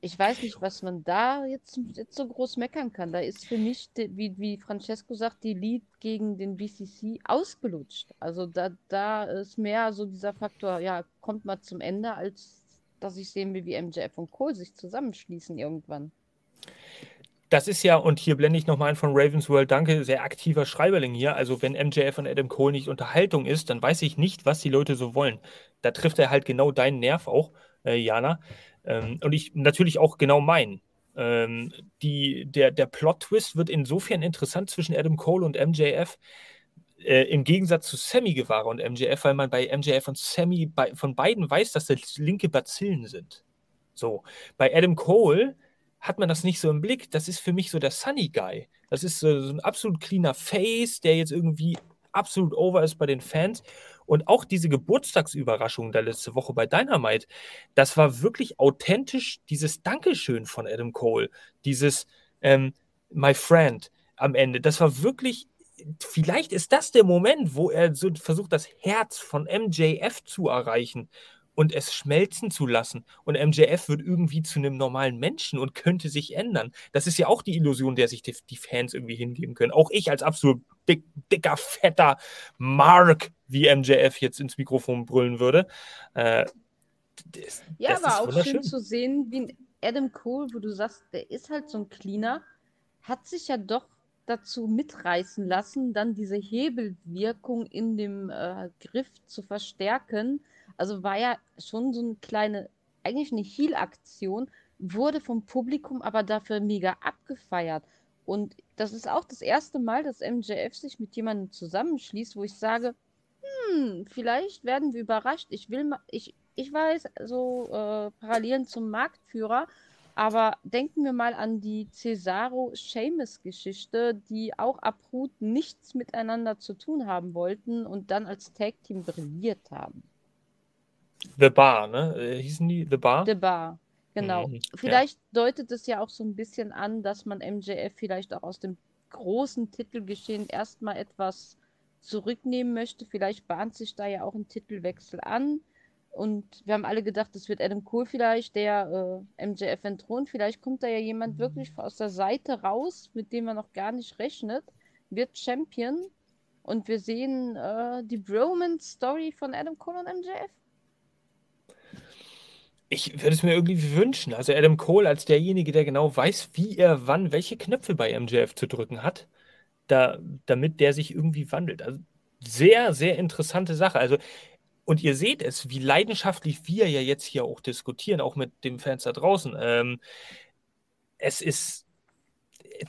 ich weiß nicht, was man da jetzt, jetzt so groß meckern kann. Da ist für mich, wie, wie Francesco sagt, die Lead gegen den BCC ausgelutscht. Also da, da ist mehr so dieser Faktor, ja, kommt mal zum Ende, als dass ich sehen will, wie MJF und Cole sich zusammenschließen irgendwann. Das ist ja, und hier blende ich nochmal ein von Ravens World, danke, sehr aktiver Schreiberling hier. Also, wenn MJF und Adam Cole nicht Unterhaltung ist, dann weiß ich nicht, was die Leute so wollen. Da trifft er halt genau deinen Nerv auch, äh, Jana. Ähm, und ich natürlich auch genau meinen. Ähm, die, der, der Plot-Twist wird insofern interessant zwischen Adam Cole und MJF, äh, im Gegensatz zu Sammy Guevara und MJF, weil man bei MJF und Sammy bei, von beiden weiß, dass das linke Bazillen sind. So, bei Adam Cole hat man das nicht so im Blick. Das ist für mich so der Sunny Guy. Das ist so, so ein absolut cleaner Face, der jetzt irgendwie absolut over ist bei den Fans. Und auch diese Geburtstagsüberraschung da letzte Woche bei Dynamite, das war wirklich authentisch, dieses Dankeschön von Adam Cole, dieses ähm, My Friend am Ende. Das war wirklich, vielleicht ist das der Moment, wo er so versucht, das Herz von MJF zu erreichen und es schmelzen zu lassen. Und MJF wird irgendwie zu einem normalen Menschen und könnte sich ändern. Das ist ja auch die Illusion, der sich die, die Fans irgendwie hingeben können. Auch ich als absolut dick, dicker, fetter Mark, wie MJF jetzt ins Mikrofon brüllen würde. Äh, das, ja, das aber auch schön zu sehen, wie Adam Cole, wo du sagst, der ist halt so ein Cleaner, hat sich ja doch dazu mitreißen lassen, dann diese Hebelwirkung in dem äh, Griff zu verstärken, also war ja schon so eine kleine, eigentlich eine Heal-Aktion, wurde vom Publikum aber dafür mega abgefeiert. Und das ist auch das erste Mal, dass MJF sich mit jemandem zusammenschließt, wo ich sage, hm, vielleicht werden wir überrascht. Ich will mal, ich, ich weiß, so äh, Parallelen zum Marktführer, aber denken wir mal an die Cesaro-Seamus-Geschichte, die auch abrupt nichts miteinander zu tun haben wollten und dann als Tag-Team brilliert haben. The Bar, ne? Äh, hießen die The Bar? The Bar, genau. Mhm, vielleicht ja. deutet es ja auch so ein bisschen an, dass man MJF vielleicht auch aus dem großen Titelgeschehen erstmal etwas zurücknehmen möchte. Vielleicht bahnt sich da ja auch ein Titelwechsel an. Und wir haben alle gedacht, das wird Adam Cole vielleicht, der äh, MJF entthront. Vielleicht kommt da ja jemand wirklich aus der Seite raus, mit dem man noch gar nicht rechnet, wird Champion. Und wir sehen äh, die Bromance-Story von Adam Cole und MJF. Ich würde es mir irgendwie wünschen. Also Adam Cole als derjenige, der genau weiß, wie er wann welche Knöpfe bei MJF zu drücken hat, da, damit der sich irgendwie wandelt. Also sehr, sehr interessante Sache. Also, und ihr seht es, wie leidenschaftlich wir ja jetzt hier auch diskutieren, auch mit den Fans da draußen. Ähm, es ist,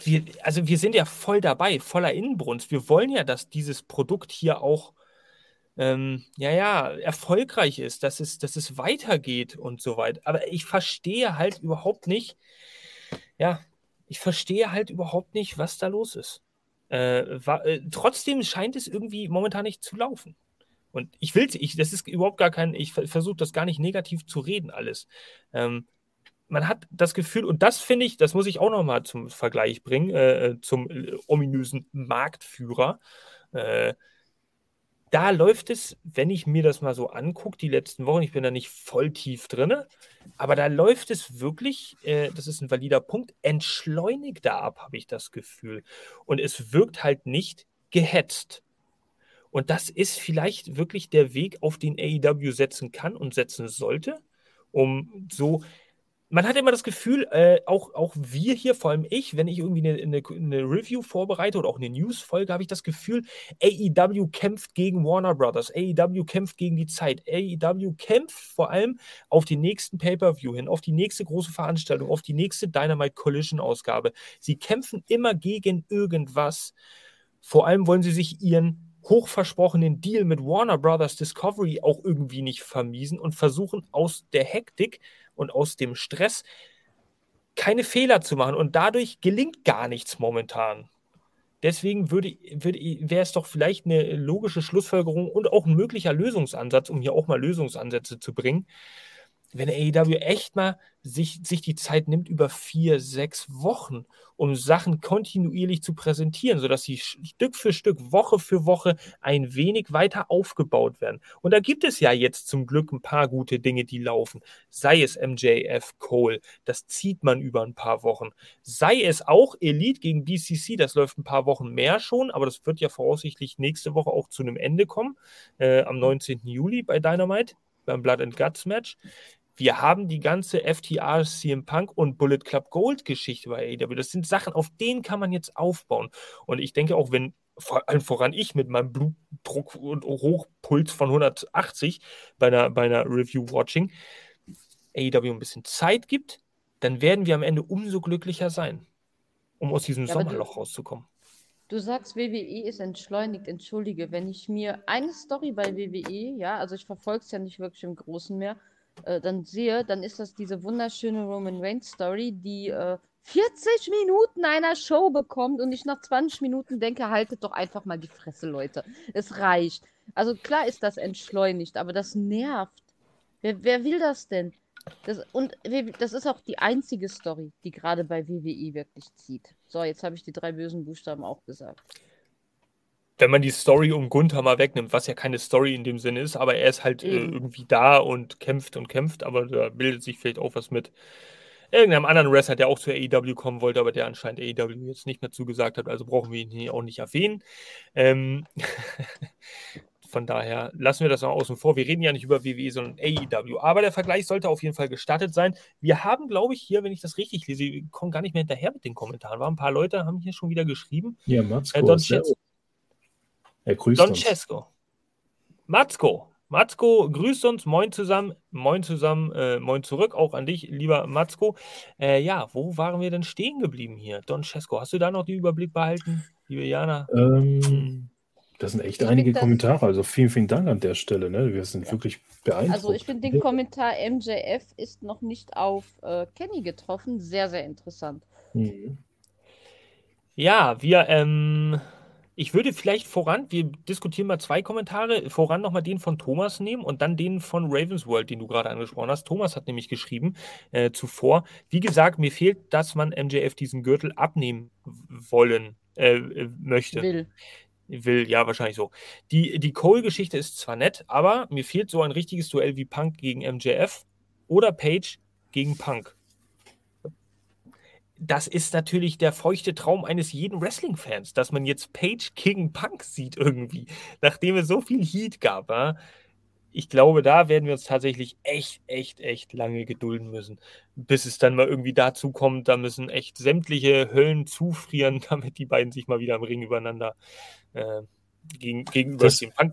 wir, also wir sind ja voll dabei, voller Inbrunst. Wir wollen ja, dass dieses Produkt hier auch ähm, ja, ja, erfolgreich ist, dass es, dass es weitergeht und so weiter. Aber ich verstehe halt überhaupt nicht, ja, ich verstehe halt überhaupt nicht, was da los ist. Äh, war, äh, trotzdem scheint es irgendwie momentan nicht zu laufen. Und ich will, ich, das ist überhaupt gar kein, ich versuche das gar nicht negativ zu reden, alles. Ähm, man hat das Gefühl, und das finde ich, das muss ich auch nochmal zum Vergleich bringen, äh, äh zum äh, ominösen Marktführer. Da läuft es, wenn ich mir das mal so angucke, die letzten Wochen, ich bin da nicht voll tief drin, aber da läuft es wirklich, äh, das ist ein valider Punkt, entschleunigter ab, habe ich das Gefühl. Und es wirkt halt nicht gehetzt. Und das ist vielleicht wirklich der Weg, auf den AEW setzen kann und setzen sollte, um so man hat immer das Gefühl, äh, auch, auch wir hier, vor allem ich, wenn ich irgendwie eine, eine, eine Review vorbereite oder auch eine News-Folge, habe ich das Gefühl, AEW kämpft gegen Warner Brothers, AEW kämpft gegen die Zeit, AEW kämpft vor allem auf den nächsten Pay-Per-View hin, auf die nächste große Veranstaltung, auf die nächste Dynamite Collision-Ausgabe. Sie kämpfen immer gegen irgendwas. Vor allem wollen sie sich ihren hochversprochenen Deal mit Warner Brothers Discovery auch irgendwie nicht vermiesen und versuchen aus der Hektik und aus dem Stress keine Fehler zu machen. Und dadurch gelingt gar nichts momentan. Deswegen würde, würde, wäre es doch vielleicht eine logische Schlussfolgerung und auch ein möglicher Lösungsansatz, um hier auch mal Lösungsansätze zu bringen, wenn AEW echt mal sich, sich die Zeit nimmt über vier, sechs Wochen, um Sachen kontinuierlich zu präsentieren, sodass sie Stück für Stück, Woche für Woche ein wenig weiter aufgebaut werden. Und da gibt es ja jetzt zum Glück ein paar gute Dinge, die laufen. Sei es MJF Cole, das zieht man über ein paar Wochen. Sei es auch Elite gegen BCC, das läuft ein paar Wochen mehr schon, aber das wird ja voraussichtlich nächste Woche auch zu einem Ende kommen, äh, am 19. Juli bei Dynamite beim Blood and Guts Match wir haben die ganze FTR, CM Punk und Bullet Club Gold Geschichte bei AEW. Das sind Sachen, auf denen kann man jetzt aufbauen. Und ich denke auch, wenn vor allem voran ich mit meinem Blutdruck und Hochpuls von 180 bei einer, bei einer Review-Watching AEW ein bisschen Zeit gibt, dann werden wir am Ende umso glücklicher sein, um aus diesem ja, Sommerloch du, rauszukommen. Du sagst, WWE ist entschleunigt. Entschuldige, wenn ich mir eine Story bei WWE, ja, also ich verfolge es ja nicht wirklich im Großen mehr, äh, dann sehe, dann ist das diese wunderschöne Roman Reigns Story, die äh, 40 Minuten einer Show bekommt und ich nach 20 Minuten denke, haltet doch einfach mal die Fresse, Leute. Es reicht. Also klar ist das entschleunigt, aber das nervt. Wer, wer will das denn? Das, und das ist auch die einzige Story, die gerade bei WWE wirklich zieht. So, jetzt habe ich die drei bösen Buchstaben auch gesagt wenn man die Story um Gunther mal wegnimmt, was ja keine Story in dem Sinne ist, aber er ist halt äh, irgendwie da und kämpft und kämpft, aber da bildet sich vielleicht auch was mit irgendeinem anderen Wrestler, der auch zu AEW kommen wollte, aber der anscheinend AEW jetzt nicht mehr zugesagt hat, also brauchen wir ihn hier auch nicht erwähnen. Ähm Von daher lassen wir das mal außen vor. Wir reden ja nicht über WWE, sondern AEW. Aber der Vergleich sollte auf jeden Fall gestartet sein. Wir haben, glaube ich, hier, wenn ich das richtig lese, wir kommen gar nicht mehr hinterher mit den Kommentaren. War ein paar Leute haben hier schon wieder geschrieben. Ja, Mats, äh, Don, er grüßt Don uns. Cesco. Matzko. Matzko grüßt uns. Moin zusammen. Moin zusammen. Äh, moin zurück. Auch an dich, lieber Matzko. Äh, ja, wo waren wir denn stehen geblieben hier? Don Cesco. Hast du da noch den Überblick behalten, liebe Jana? Ähm, Das sind echt einige Kommentare. Also vielen, vielen Dank an der Stelle. Ne? Wir sind ja. wirklich beeindruckt. Also ich finde den Kommentar MJF ist noch nicht auf äh, Kenny getroffen. Sehr, sehr interessant. Mhm. Ja, wir, ähm, ich würde vielleicht voran, wir diskutieren mal zwei Kommentare, voran nochmal den von Thomas nehmen und dann den von Ravensworld, den du gerade angesprochen hast. Thomas hat nämlich geschrieben äh, zuvor, wie gesagt, mir fehlt, dass man MJF diesen Gürtel abnehmen wollen äh, äh, möchte. Will. Will, ja, wahrscheinlich so. Die, die Cole-Geschichte ist zwar nett, aber mir fehlt so ein richtiges Duell wie Punk gegen MJF oder Page gegen Punk das ist natürlich der feuchte Traum eines jeden Wrestling-Fans, dass man jetzt Page gegen Punk sieht irgendwie, nachdem es so viel Heat gab. Ja? Ich glaube, da werden wir uns tatsächlich echt, echt, echt lange gedulden müssen, bis es dann mal irgendwie dazu kommt, da müssen echt sämtliche Höllen zufrieren, damit die beiden sich mal wieder im Ring übereinander äh, gegen, gegenüberstehen. Das,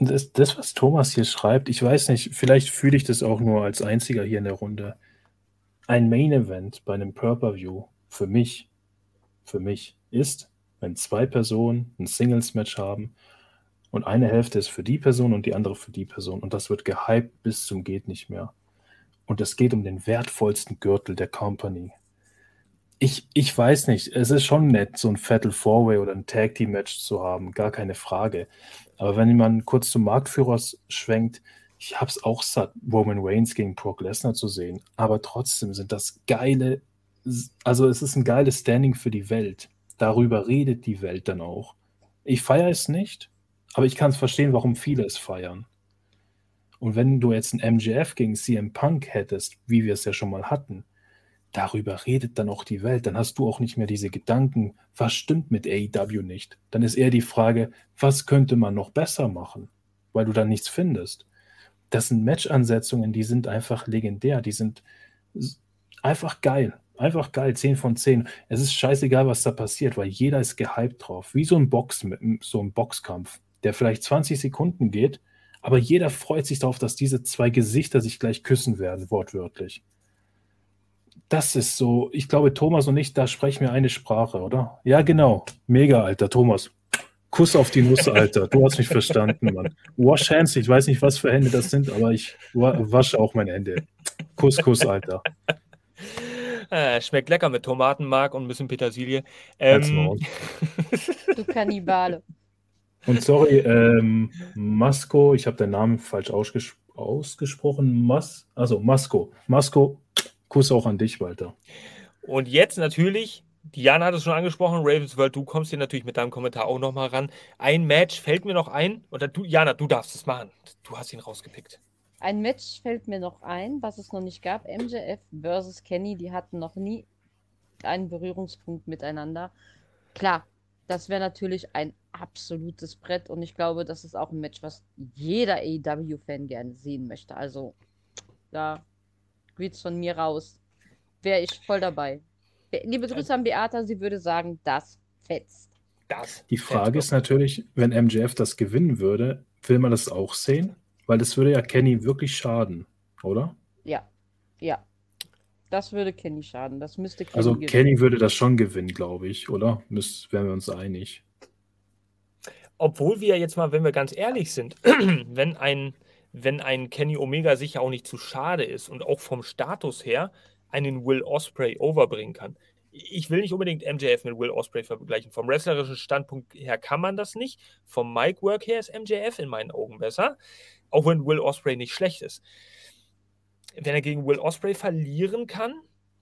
das, das, was Thomas hier schreibt, ich weiß nicht, vielleicht fühle ich das auch nur als einziger hier in der Runde ein Main Event bei einem Pay-Per-View für mich, für mich ist, wenn zwei Personen ein Singles-Match haben und eine Hälfte ist für die Person und die andere für die Person und das wird gehypt bis zum geht nicht mehr. Und es geht um den wertvollsten Gürtel der Company. Ich, ich weiß nicht, es ist schon nett, so ein Fatal Four-Way oder ein Tag Team Match zu haben, gar keine Frage. Aber wenn man kurz zum Marktführer schwenkt, ich habe es auch satt, Roman Reigns gegen Brock Lesnar zu sehen. Aber trotzdem sind das geile, also es ist ein geiles Standing für die Welt. Darüber redet die Welt dann auch. Ich feiere es nicht, aber ich kann es verstehen, warum viele es feiern. Und wenn du jetzt ein MJF gegen CM Punk hättest, wie wir es ja schon mal hatten, darüber redet dann auch die Welt. Dann hast du auch nicht mehr diese Gedanken, was stimmt mit AEW nicht. Dann ist eher die Frage, was könnte man noch besser machen, weil du dann nichts findest das sind Match-Ansetzungen, die sind einfach legendär. Die sind einfach geil. Einfach geil, 10 von 10. Es ist scheißegal, was da passiert, weil jeder ist gehypt drauf. Wie so ein Box, so ein Boxkampf, der vielleicht 20 Sekunden geht, aber jeder freut sich darauf, dass diese zwei Gesichter sich gleich küssen werden, wortwörtlich. Das ist so, ich glaube, Thomas und ich, da sprechen wir eine Sprache, oder? Ja, genau. Mega, Alter, Thomas. Kuss auf die Nuss, Alter. Du hast mich verstanden, Mann. Wash Hands, ich weiß nicht, was für Hände das sind, aber ich wasche auch meine Hände. Kuss, Kuss, Alter. Äh, schmeckt lecker mit Tomatenmark und ein bisschen Petersilie. Ähm, du Kannibale. Und sorry, ähm, Masko, ich habe den Namen falsch ausges ausgesprochen. Mas, also Masko. Masko, Kuss auch an dich, Walter. Und jetzt natürlich Diana hat es schon angesprochen, Ravensworld, du kommst hier natürlich mit deinem Kommentar auch nochmal ran. Ein Match fällt mir noch ein, oder du, Jana, du darfst es machen. Du hast ihn rausgepickt. Ein Match fällt mir noch ein, was es noch nicht gab. MJF versus Kenny, die hatten noch nie einen Berührungspunkt miteinander. Klar, das wäre natürlich ein absolutes Brett und ich glaube, das ist auch ein Match, was jeder AEW-Fan gerne sehen möchte. Also, da geht's von mir raus. Wäre ich voll dabei. Liebe Grüße an Beata, sie würde sagen, das fetzt. Das Die Frage fetzt ist natürlich, wenn MJF das gewinnen würde, will man das auch sehen? Weil das würde ja Kenny wirklich schaden, oder? Ja, ja. Das würde Kenny schaden. Das müsste Kenny Also gewinnen. Kenny würde das schon gewinnen, glaube ich, oder? Müs wären wir uns einig. Obwohl wir jetzt mal, wenn wir ganz ehrlich sind, wenn ein, wenn ein Kenny Omega sicher auch nicht zu schade ist und auch vom Status her einen Will Osprey overbringen kann. Ich will nicht unbedingt MJF mit Will Osprey vergleichen. Vom wrestlerischen Standpunkt her kann man das nicht. Vom Mic-Work her ist MJF in meinen Augen besser. Auch wenn Will Osprey nicht schlecht ist. Wenn er gegen Will Osprey verlieren kann,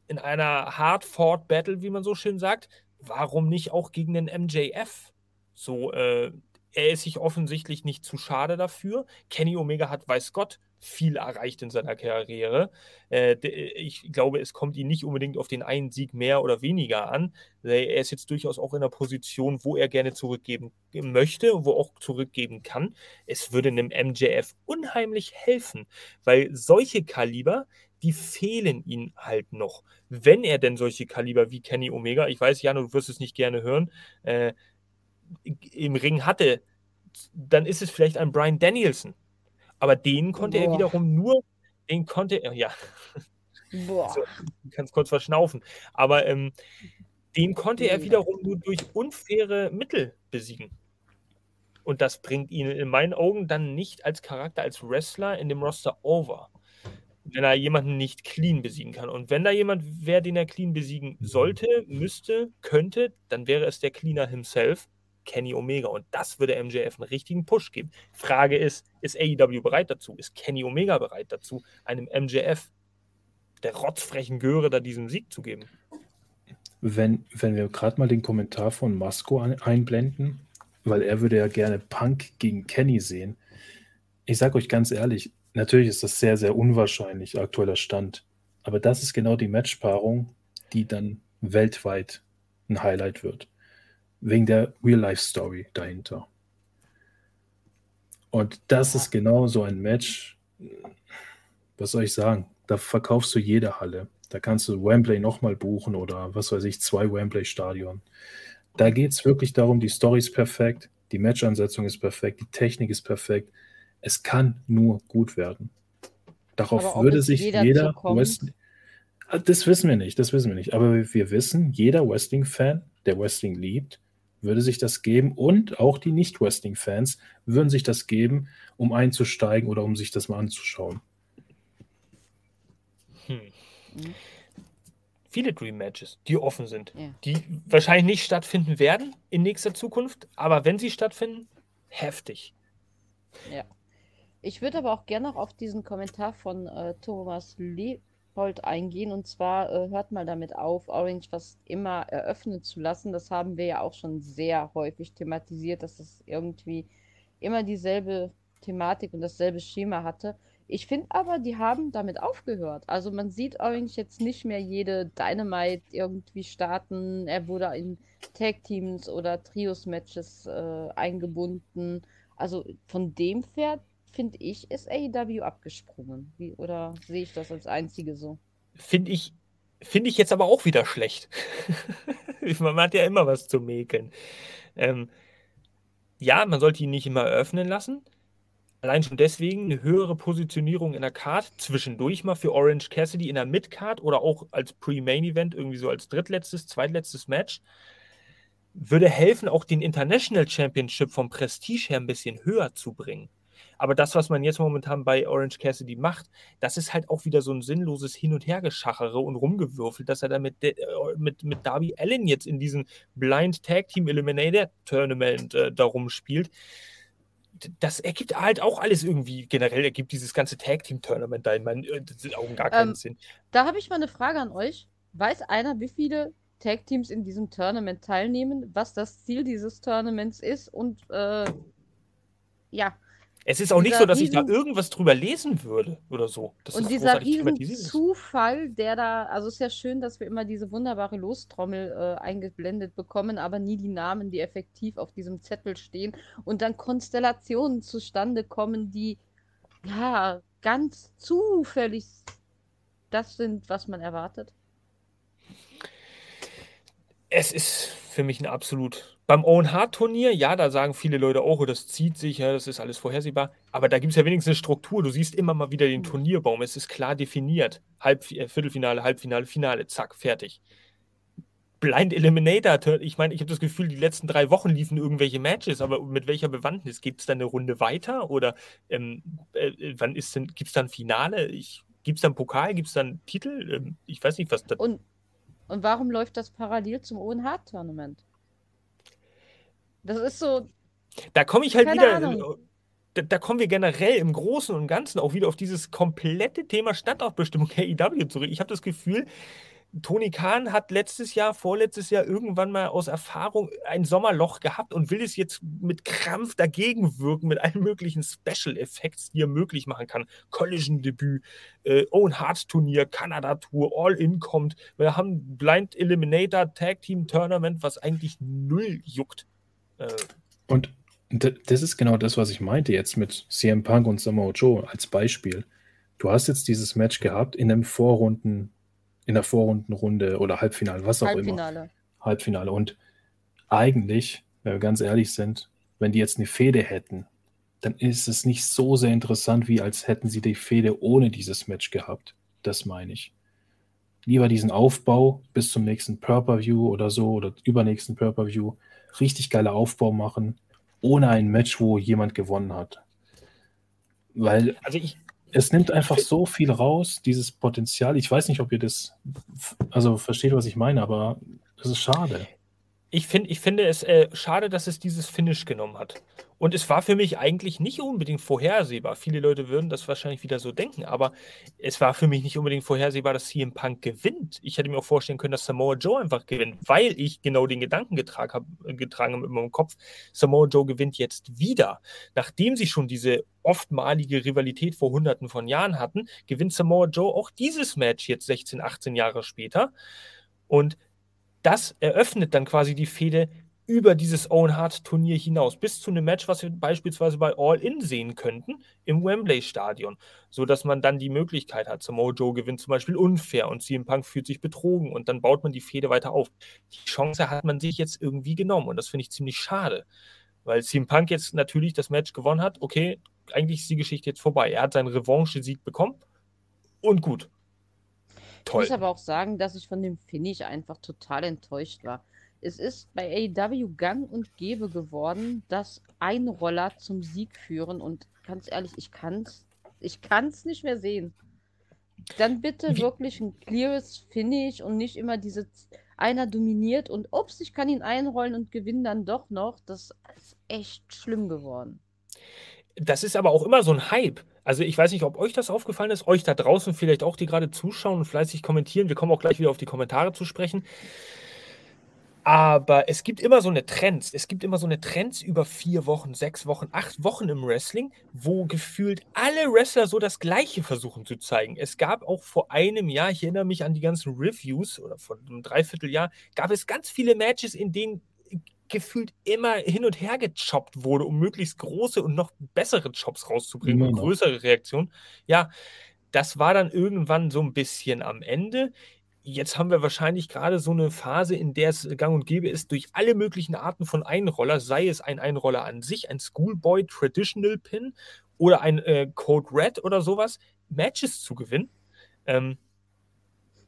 in einer hard-fought Battle, wie man so schön sagt, warum nicht auch gegen den MJF? So, äh, er ist sich offensichtlich nicht zu schade dafür. Kenny Omega hat, weiß Gott, viel erreicht in seiner Karriere. Äh, ich glaube, es kommt ihm nicht unbedingt auf den einen Sieg mehr oder weniger an. Er ist jetzt durchaus auch in einer Position, wo er gerne zurückgeben möchte, wo auch zurückgeben kann. Es würde einem MJF unheimlich helfen, weil solche Kaliber, die fehlen ihm halt noch. Wenn er denn solche Kaliber wie Kenny Omega, ich weiß, Jan, du wirst es nicht gerne hören, äh, im Ring hatte, dann ist es vielleicht ein Brian Danielson aber den konnte Boah. er wiederum nur, den konnte er, ja. Boah. So, du kannst kurz verschnaufen. Aber ähm, den konnte er wiederum nur durch unfaire Mittel besiegen. Und das bringt ihn in meinen Augen dann nicht als Charakter, als Wrestler in dem Roster over. Wenn er jemanden nicht clean besiegen kann. Und wenn da jemand wäre, den er clean besiegen sollte, müsste, könnte, dann wäre es der Cleaner himself, Kenny Omega. Und das würde MJF einen richtigen Push geben. Frage ist, ist AEW bereit dazu? Ist Kenny Omega bereit dazu, einem MJF, der rotzfrechen Göre, da diesen Sieg zu geben? Wenn, wenn wir gerade mal den Kommentar von Masco einblenden, weil er würde ja gerne Punk gegen Kenny sehen. Ich sage euch ganz ehrlich, natürlich ist das sehr, sehr unwahrscheinlich, aktueller Stand. Aber das ist genau die Matchpaarung, die dann weltweit ein Highlight wird. Wegen der Real-Life-Story dahinter. Und das ist genau so ein Match. Was soll ich sagen? Da verkaufst du jede Halle. Da kannst du Wembley nochmal buchen oder was weiß ich, zwei Wembley-Stadion. Da geht es wirklich darum, die Story ist perfekt, die Matchansetzung ist perfekt, die Technik ist perfekt. Es kann nur gut werden. Darauf würde sich jeder, jeder Wrestling. Ah, das wissen wir nicht, das wissen wir nicht. Aber wir wissen, jeder Wrestling-Fan, der Wrestling liebt, würde sich das geben und auch die Nicht-Wrestling-Fans würden sich das geben, um einzusteigen oder um sich das mal anzuschauen. Hm. Mhm viele Dream Matches, die offen sind, ja. die wahrscheinlich nicht stattfinden werden in nächster Zukunft, aber wenn sie stattfinden, heftig. Ja. Ich würde aber auch gerne noch auf diesen Kommentar von äh, Thomas Leopold eingehen und zwar äh, hört mal damit auf, Orange fast immer eröffnen zu lassen. Das haben wir ja auch schon sehr häufig thematisiert, dass es irgendwie immer dieselbe Thematik und dasselbe Schema hatte. Ich finde aber, die haben damit aufgehört. Also man sieht Orange jetzt nicht mehr jede Dynamite irgendwie starten. Er wurde in Tag-Teams oder Trios-Matches äh, eingebunden. Also von dem Pferd, finde ich, ist AEW abgesprungen. Wie, oder sehe ich das als einzige so? Finde ich, finde ich jetzt aber auch wieder schlecht. man hat ja immer was zu mäkeln. Ähm, ja, man sollte ihn nicht immer öffnen lassen. Allein schon deswegen eine höhere Positionierung in der Card zwischendurch mal für Orange Cassidy in der Mid-Card oder auch als Pre-Main-Event, irgendwie so als drittletztes, zweitletztes Match, würde helfen, auch den International Championship vom Prestige her ein bisschen höher zu bringen. Aber das, was man jetzt momentan bei Orange Cassidy macht, das ist halt auch wieder so ein sinnloses Hin- und Hergeschachere und Rumgewürfelt, dass er da mit, äh, mit, mit Darby Allen jetzt in diesem Blind Tag Team Eliminator Tournament äh, darum spielt das ergibt halt auch alles irgendwie, generell ergibt dieses ganze Tag-Team-Tournament da in meinen äh, Augen gar keinen ähm, Sinn. Da habe ich mal eine Frage an euch. Weiß einer, wie viele Tag-Teams in diesem Tournament teilnehmen, was das Ziel dieses Tournaments ist und äh, ja, es ist auch nicht so, dass ich da irgendwas drüber lesen würde oder so. Das und dieser Zufall, der da, also es ist ja schön, dass wir immer diese wunderbare Lostrommel äh, eingeblendet bekommen, aber nie die Namen, die effektiv auf diesem Zettel stehen und dann Konstellationen zustande kommen, die ja ganz zufällig das sind, was man erwartet. Es ist für mich ein absolut beim Owen Hart Turnier, ja, da sagen viele Leute auch, oh, das zieht sich, ja, das ist alles vorhersehbar. Aber da gibt es ja wenigstens eine Struktur. Du siehst immer mal wieder den mhm. Turnierbaum. Es ist klar definiert. Halb, äh, Viertelfinale, Halbfinale, Finale, zack, fertig. Blind Eliminator, ich meine, ich habe das Gefühl, die letzten drei Wochen liefen irgendwelche Matches, aber mit welcher Bewandtnis? Gibt es da eine Runde weiter? Oder ähm, äh, wann ist denn, gibt es da ein Finale? Gibt es da einen Pokal? Gibt es da einen Titel? Ähm, ich weiß nicht, was da. Und, und warum läuft das parallel zum Owen Hart Tournament? Das ist so. Da komme ich halt wieder. Da, da, kommen wir generell im Großen und Ganzen auch wieder auf dieses komplette Thema Standortbestimmung AEW zurück. Ich habe das Gefühl, Tony Khan hat letztes Jahr, vorletztes Jahr irgendwann mal aus Erfahrung ein Sommerloch gehabt und will es jetzt mit Krampf dagegen wirken, mit allen möglichen Special Effects, die er möglich machen kann. Collision-Debüt, äh, Owen Hart Turnier, Kanada-Tour, All-In kommt. Wir haben Blind Eliminator Tag Team Tournament, was eigentlich null juckt. Äh, und das ist genau das, was ich meinte jetzt mit CM Punk und Samoa Joe als Beispiel. Du hast jetzt dieses Match gehabt in einem Vorrunden, in der Vorrundenrunde oder Halbfinale, was auch Halbfinale. immer. Halbfinale. Und eigentlich, wenn wir ganz ehrlich sind, wenn die jetzt eine Fehde hätten, dann ist es nicht so sehr interessant, wie als hätten sie die Fehde ohne dieses Match gehabt. Das meine ich. Lieber diesen Aufbau bis zum nächsten Purple view oder so oder übernächsten Purple view richtig geiler Aufbau machen ohne ein Match, wo jemand gewonnen hat. Weil also ich, es nimmt einfach so viel raus, dieses Potenzial. Ich weiß nicht, ob ihr das, also versteht, was ich meine, aber das ist schade. Ich, find, ich finde es äh, schade, dass es dieses Finish genommen hat. Und es war für mich eigentlich nicht unbedingt vorhersehbar. Viele Leute würden das wahrscheinlich wieder so denken, aber es war für mich nicht unbedingt vorhersehbar, dass CM Punk gewinnt. Ich hätte mir auch vorstellen können, dass Samoa Joe einfach gewinnt, weil ich genau den Gedanken getragen habe, getragen in meinem Kopf. Samoa Joe gewinnt jetzt wieder. Nachdem sie schon diese oftmalige Rivalität vor hunderten von Jahren hatten, gewinnt Samoa Joe auch dieses Match jetzt 16, 18 Jahre später. Und das eröffnet dann quasi die Fehde über dieses Owen Hart Turnier hinaus, bis zu einem Match, was wir beispielsweise bei All In sehen könnten, im Wembley Stadion, sodass man dann die Möglichkeit hat, Samoa Joe gewinnt zum Beispiel unfair und CM Punk fühlt sich betrogen und dann baut man die Fehde weiter auf. Die Chance hat man sich jetzt irgendwie genommen und das finde ich ziemlich schade, weil CM Punk jetzt natürlich das Match gewonnen hat, okay, eigentlich ist die Geschichte jetzt vorbei. Er hat seinen Revanche-Sieg bekommen und gut. Toll. Ich muss aber auch sagen, dass ich von dem Finish einfach total enttäuscht war. Es ist bei AEW gang und gäbe geworden, dass Einroller zum Sieg führen und ganz ehrlich, ich kann's, ich kann's nicht mehr sehen. Dann bitte wirklich ein cleares Finish und nicht immer diese einer dominiert und ups, ich kann ihn einrollen und gewinne dann doch noch. Das ist echt schlimm geworden. Das ist aber auch immer so ein Hype. Also ich weiß nicht, ob euch das aufgefallen ist, euch da draußen vielleicht auch, die gerade zuschauen und fleißig kommentieren. Wir kommen auch gleich wieder auf die Kommentare zu sprechen. Aber es gibt immer so eine Trends. Es gibt immer so eine Trends über vier Wochen, sechs Wochen, acht Wochen im Wrestling, wo gefühlt alle Wrestler so das Gleiche versuchen zu zeigen. Es gab auch vor einem Jahr, ich erinnere mich an die ganzen Reviews oder vor einem Dreivierteljahr, gab es ganz viele Matches, in denen gefühlt immer hin und her gechoppt wurde, um möglichst große und noch bessere Chops rauszubringen, und größere Reaktionen. Ja, das war dann irgendwann so ein bisschen am Ende jetzt haben wir wahrscheinlich gerade so eine Phase, in der es gang und gäbe ist, durch alle möglichen Arten von Einroller, sei es ein Einroller an sich, ein Schoolboy Traditional Pin oder ein äh, Code Red oder sowas, Matches zu gewinnen. Ähm,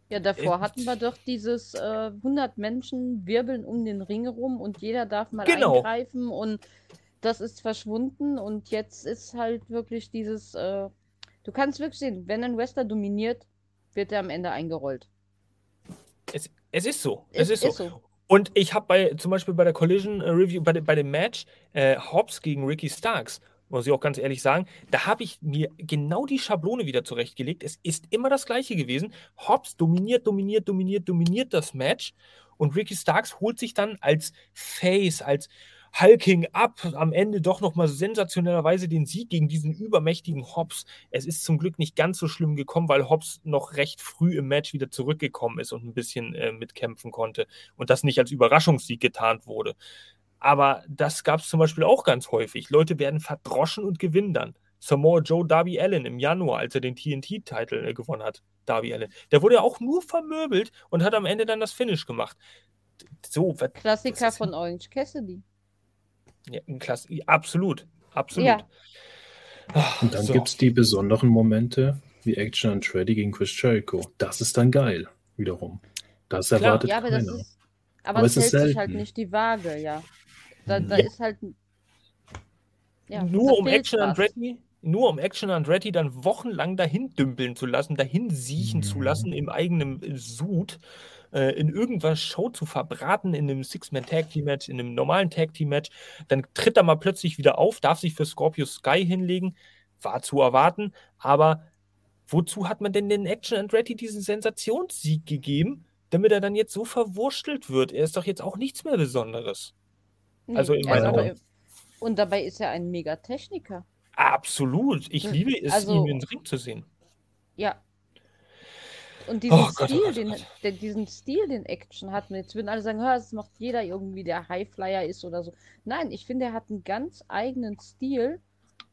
ja, davor äh, hatten wir doch dieses äh, 100 Menschen wirbeln um den Ring herum und jeder darf mal genau. eingreifen und das ist verschwunden und jetzt ist halt wirklich dieses, äh, du kannst wirklich sehen, wenn ein Wrestler dominiert, wird er am Ende eingerollt. Es, es ist so. Es ist, ist so. so. Und ich habe bei, zum Beispiel bei der Collision Review, bei, bei dem Match äh, Hobbs gegen Ricky Starks, muss ich auch ganz ehrlich sagen, da habe ich mir genau die Schablone wieder zurechtgelegt. Es ist immer das Gleiche gewesen. Hobbs dominiert, dominiert, dominiert, dominiert das Match und Ricky Starks holt sich dann als Face, als Hulking ab, am Ende doch nochmal sensationellerweise den Sieg gegen diesen übermächtigen Hobbs. Es ist zum Glück nicht ganz so schlimm gekommen, weil Hobbs noch recht früh im Match wieder zurückgekommen ist und ein bisschen äh, mitkämpfen konnte und das nicht als Überraschungssieg getarnt wurde. Aber das gab es zum Beispiel auch ganz häufig. Leute werden verdroschen und gewinnen dann. Samoa Joe Darby Allen im Januar, als er den TNT-Titel äh, gewonnen hat, Darby Allen. Der wurde ja auch nur vermöbelt und hat am Ende dann das Finish gemacht. So, Klassiker von Orange Cassidy. Ja, Klasse, absolut, absolut. Ja. Ach, und dann so. gibt es die besonderen Momente wie Action and Ready gegen Chris Jericho. Das ist dann geil, wiederum. Das Klar, erwartet ja, aber keiner. Das ist, aber, aber es hält sich halt nicht die Waage, ja. Da, da ja. ist halt. Ja, nur um Action and Ready, nur um Action and Ready dann wochenlang dahin dümpeln zu lassen, dahin siechen mhm. zu lassen im eigenen Sud äh, in irgendwas Show zu verbraten, in einem Six-Man-Tag-Team-Match, in einem normalen Tag-Team-Match. Dann tritt er mal plötzlich wieder auf, darf sich für Scorpio Sky hinlegen. War zu erwarten, aber wozu hat man denn den Action Andretti diesen Sensationssieg gegeben, damit er dann jetzt so verwurstelt wird? Er ist doch jetzt auch nichts mehr Besonderes. Nee, also in meiner aber, Und dabei ist er ein Megatechniker. Absolut. Ich hm, liebe es, also, ihn in den Ring zu sehen. Ja, und diesen, oh Stil, oh den, den, diesen Stil, den Action hat, jetzt würden alle sagen, das macht jeder irgendwie, der Highflyer ist oder so. Nein, ich finde, er hat einen ganz eigenen Stil,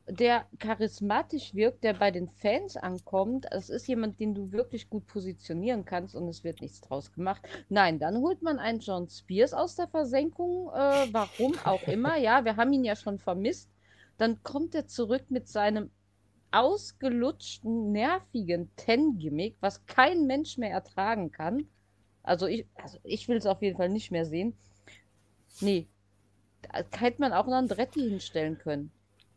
der charismatisch wirkt, der bei den Fans ankommt. Es ist jemand, den du wirklich gut positionieren kannst und es wird nichts draus gemacht. Nein, dann holt man einen John Spears aus der Versenkung, äh, warum auch immer. Ja, wir haben ihn ja schon vermisst. Dann kommt er zurück mit seinem ausgelutschten, nervigen Ten-Gimmick, was kein Mensch mehr ertragen kann. Also ich, also ich will es auf jeden Fall nicht mehr sehen. Nee. Da hätte man auch noch einen Andretti hinstellen können.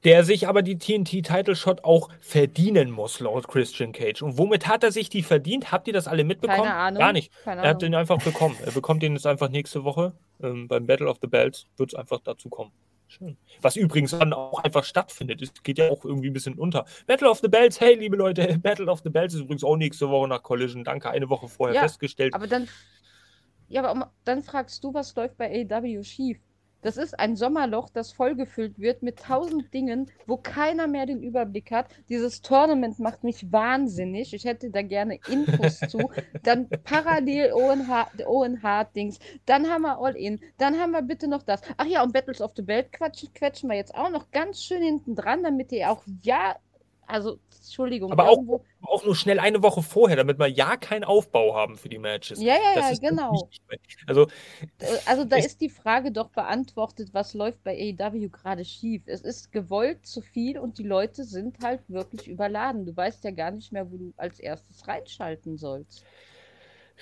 Der sich aber die TNT-Title-Shot auch verdienen muss, laut Christian Cage. Und womit hat er sich die verdient? Habt ihr das alle mitbekommen? Keine Ahnung. Gar nicht. Keine Er hat den einfach bekommen. Er bekommt den jetzt einfach nächste Woche. Ähm, beim Battle of the Belts wird es einfach dazu kommen. Schön. Was übrigens dann auch einfach stattfindet. Es geht ja auch irgendwie ein bisschen unter. Battle of the Belts, hey liebe Leute, Battle of the Belts ist übrigens auch nächste Woche nach Collision. Danke, eine Woche vorher Ja, festgestellt. Aber dann, ja, aber dann fragst du, was läuft bei AEW schief? Das ist ein Sommerloch, das vollgefüllt wird mit tausend Dingen, wo keiner mehr den Überblick hat. Dieses Tournament macht mich wahnsinnig. Ich hätte da gerne Infos zu. Dann parallel Owen Hart, Owen Hart Dings. Dann haben wir All In. Dann haben wir bitte noch das. Ach ja, und Battles of the Belt quatschen, quetschen wir jetzt auch noch ganz schön hinten dran, damit ihr auch ja, also Entschuldigung, Aber auch- Auch nur schnell eine Woche vorher, damit wir ja keinen Aufbau haben für die Matches. ja, ja, Das ja, genau. Also, Äh, Also da ist die Frage doch beantwortet, was läuft bei AEW gerade schief. Es ist gewollt zu viel und die Leute sind halt wirklich überladen. Du weißt ja gar nicht mehr, wo du als erstes reinschalten sollst.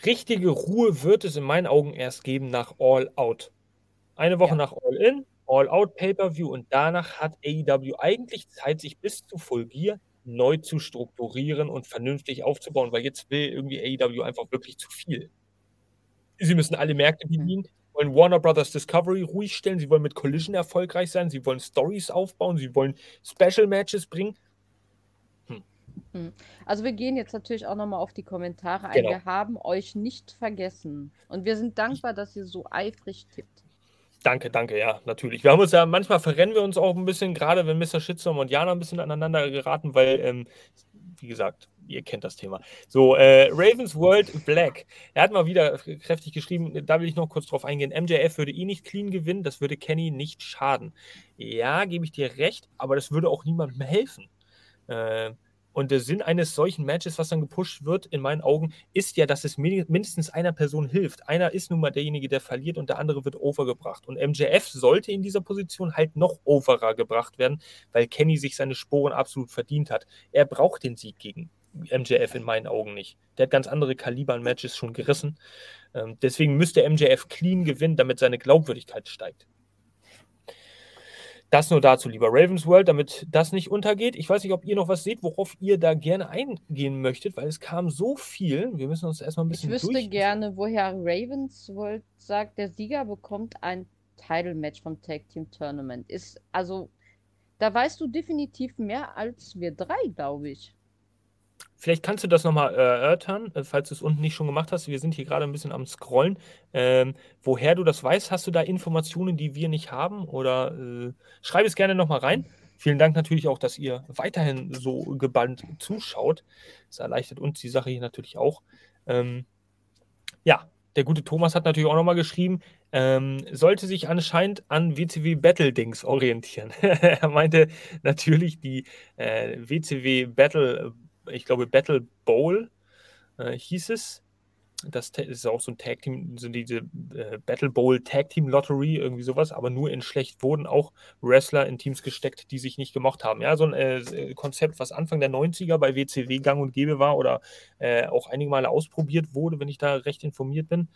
richtige Ruhe wird es in meinen Augen erst geben nach All Out. Eine Woche Ja. nach All In, All Out Pay-Per-View und danach hat AEW eigentlich Zeit, sich bis zu Full Gear neu zu strukturieren und vernünftig aufzubauen, weil jetzt will irgendwie AEW einfach wirklich zu viel. Sie müssen alle Märkte bedienen, wollen Warner Brothers Discovery ruhig stellen, sie wollen mit Collision erfolgreich sein, sie wollen Stories aufbauen, sie wollen Special Matches bringen. Also wir gehen jetzt natürlich auch nochmal auf die Kommentare ein. Genau. Wir haben euch nicht vergessen. Und wir sind dankbar, dass ihr so eifrig tippt. Danke, danke, ja, natürlich. Wir haben uns ja, manchmal verrennen wir uns auch ein bisschen, gerade wenn Mr. Shitstorm und Jana ein bisschen aneinander geraten, weil, ähm, wie gesagt, ihr kennt das Thema. So, äh, Ravens World Black. Er hat mal wieder kräftig geschrieben, da will ich noch kurz drauf eingehen. MJF würde eh nicht clean gewinnen, das würde Kenny nicht schaden. Ja, gebe ich dir recht, aber das würde auch niemandem helfen. Äh, und der Sinn eines solchen Matches, was dann gepusht wird, in meinen Augen, ist ja, dass es mindestens einer Person hilft. Einer ist nun mal derjenige, der verliert und der andere wird overgebracht. Und MJF sollte in dieser Position halt noch overer gebracht werden, weil Kenny sich seine Sporen absolut verdient hat. Er braucht den Sieg gegen MJF in meinen Augen nicht. Der hat ganz andere Kaliber an Matches schon gerissen. Ähm, deswegen müsste MJF clean gewinnen, damit seine Glaubwürdigkeit steigt. Das nur dazu, lieber Ravens World, damit das nicht untergeht. Ich weiß nicht, ob ihr noch was seht, worauf ihr da gerne eingehen möchtet, weil es kam so viel. Wir müssen uns erstmal ein Ich bisschen wüsste durch. gerne, woher Ravensworld sagt, der Sieger bekommt ein Title-Match vom Tag Team Tournament. Ist, also, da weißt du definitiv mehr als wir drei, glaube ich. Vielleicht kannst du das nochmal erörtern, äh, falls du es unten nicht schon gemacht hast. Wir sind hier gerade ein bisschen am Scrollen. Ähm, woher du das weißt, hast du da Informationen, die wir nicht haben? Oder äh, schreib es gerne nochmal rein. Vielen Dank natürlich auch, dass ihr weiterhin so gebannt zuschaut. Das erleichtert uns die Sache hier natürlich auch. Ähm, ja, der gute Thomas hat natürlich auch nochmal geschrieben, ähm, sollte sich anscheinend an WCW Battle Dings orientieren. er meinte natürlich die äh, WCW Battle, ich glaube Battle Bowl äh, hieß es. Das ist auch so ein Tag Team, so diese äh, Battle Bowl Tag Team Lottery, irgendwie sowas, aber nur in schlecht wurden auch Wrestler in Teams gesteckt, die sich nicht gemocht haben. Ja, so ein äh, Konzept, was Anfang der 90er bei WCW gang und gäbe war oder äh, auch einige Male ausprobiert wurde, wenn ich da recht informiert bin.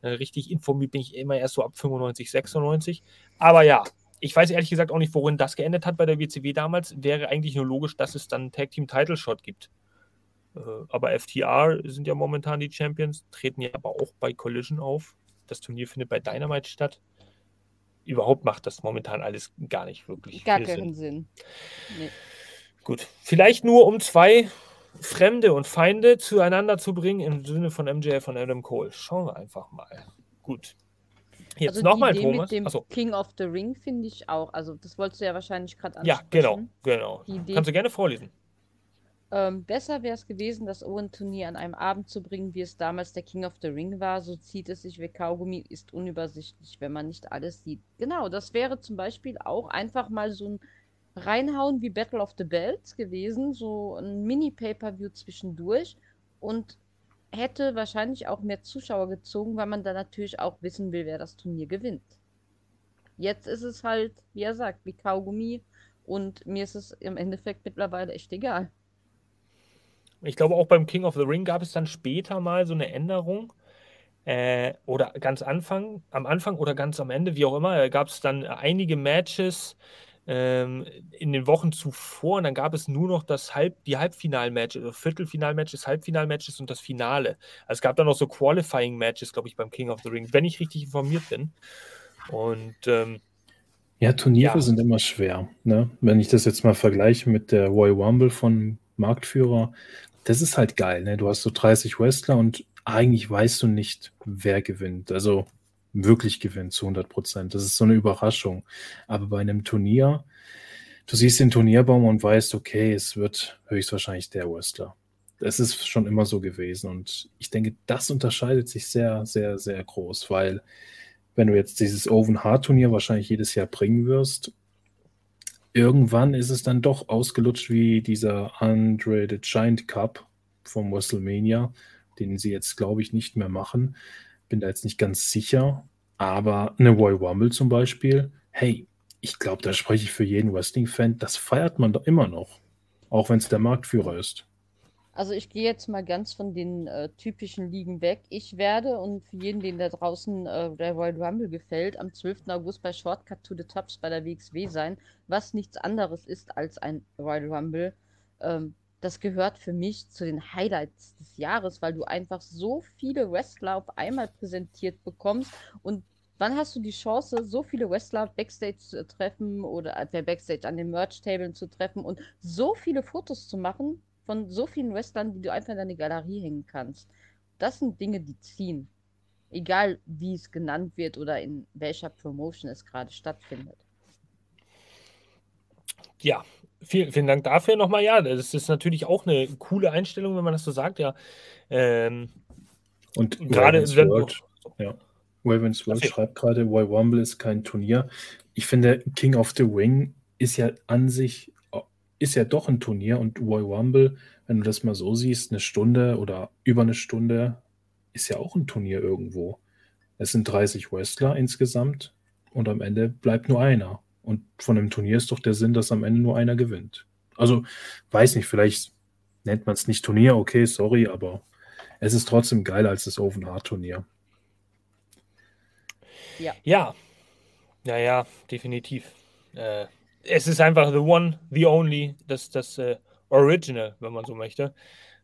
Äh, richtig informiert bin ich immer erst so ab 95, 96. Aber ja, ich weiß ehrlich gesagt auch nicht, worin das geendet hat bei der WCW damals. Wäre eigentlich nur logisch, dass es dann einen Tag Team Title Shot gibt. Äh, Aber FTR sind ja momentan die Champions, treten ja aber auch bei Collision auf. Das Turnier findet bei Dynamite statt. Überhaupt macht das momentan alles gar nicht wirklich Gar viel Sinn. keinen Sinn. Nee. Gut, vielleicht nur um zwei Fremde und Feinde zueinander zu bringen im Sinne von MJF und Adam Cole. Schauen wir einfach mal. Gut. Jetzt Also nochmal, Thomas. mit dem Achso, King of the Ring finde ich auch. Also das wolltest du ja wahrscheinlich gerade ja, genau, ansprechen. genau. Idee- Kannst du gerne vorlesen. Ähm, besser wäre es gewesen, das Owen-Turnier an einem Abend zu bringen, wie es damals der King of the Ring war. So zieht es sich wie Kaugummi, ist unübersichtlich, wenn man nicht alles sieht. Genau, das wäre zum Beispiel auch einfach mal so ein Reinhauen wie Battle of the Belts gewesen, so ein Mini-Pay-Per-View zwischendurch und hätte wahrscheinlich auch mehr Zuschauer gezogen, weil man dann natürlich auch wissen will, wer das Turnier gewinnt. Jetzt ist es halt, wie er sagt, wie Kaugummi und mir ist es im Endeffekt mittlerweile echt egal. Ich glaube, auch beim King of the Ring gab es dann später mal so eine Änderung. äh, oder ganz Anfang, am Anfang oder ganz am Ende, wie auch immer, gab es dann einige Matches ähm, in den Wochen zuvor und dann gab es nur noch das Halb, die Halbfinalmatches, also Viertelfinalmatches, Halbfinalmatches und das Finale. Also es gab dann noch so Qualifying-Matches, glaube ich, beim King of the Ring, wenn ich richtig informiert bin. Und ähm, ja, Turniere ja. sind immer schwer. Ne? Wenn ich das jetzt mal vergleiche mit der Royal Rumble von Marktführer, das ist halt geil. Ne? Du hast so 30 Wrestler und eigentlich weißt du nicht, wer gewinnt. Also wirklich gewinnt zu 100 Prozent. Das ist so eine Überraschung. Aber bei einem Turnier, du siehst den Turnierbaum und weißt, okay, es wird höchstwahrscheinlich der Wrestler. Das ist schon immer so gewesen. Und ich denke, das unterscheidet sich sehr, sehr, sehr groß, weil wenn du jetzt dieses Oven Hard Turnier wahrscheinlich jedes Jahr bringen wirst, irgendwann ist es dann doch ausgelutscht wie dieser Andre the Giant Cup vom WrestleMania, den sie jetzt, glaube ich, nicht mehr machen. Bin da jetzt nicht ganz sicher. Aber eine Royal Rumble zum Beispiel, hey, ich glaube, da spreche ich für jeden Wrestling-Fan, das feiert man doch immer noch. Auch wenn es der Marktführer ist. Also ich gehe jetzt mal ganz von den äh, typischen Ligen weg. Ich werde, und für jeden, den da draußen äh, der Royal Rumble gefällt, am 12. August bei Shortcut to the Tops bei der WXW sein, was nichts anderes ist als ein Royal Rumble. Ähm, das gehört für mich zu den Highlights des Jahres, weil du einfach so viele Wrestler auf einmal präsentiert bekommst und wann hast du die Chance, so viele Wrestler Backstage zu treffen oder äh, Backstage an den Merch-Tablen zu treffen und so viele Fotos zu machen von so vielen Wrestlern, die du einfach in deine Galerie hängen kannst. Das sind Dinge, die ziehen. Egal, wie es genannt wird oder in welcher Promotion es gerade stattfindet. Ja, vielen, vielen Dank dafür nochmal. Ja, das ist natürlich auch eine coole Einstellung, wenn man das so sagt, ja. Ähm, und gerade World, ja. Ravens World schreibt gerade, Royal Rumble ist kein Turnier. Ich finde, King of the Ring ist ja an sich ist ja doch ein Turnier und Royal Rumble, wenn du das mal so siehst, eine Stunde oder über eine Stunde ist ja auch ein Turnier irgendwo. Es sind 30 Wrestler insgesamt und am Ende bleibt nur einer. Und von einem Turnier ist doch der Sinn, dass am Ende nur einer gewinnt. Also, weiß nicht, vielleicht nennt man es nicht Turnier, okay, sorry, aber es ist trotzdem geiler als das Open Heart Turnier. Ja. Ja, ja, ja definitiv. Äh, es ist einfach the one, the only, das, das äh, Original, wenn man so möchte.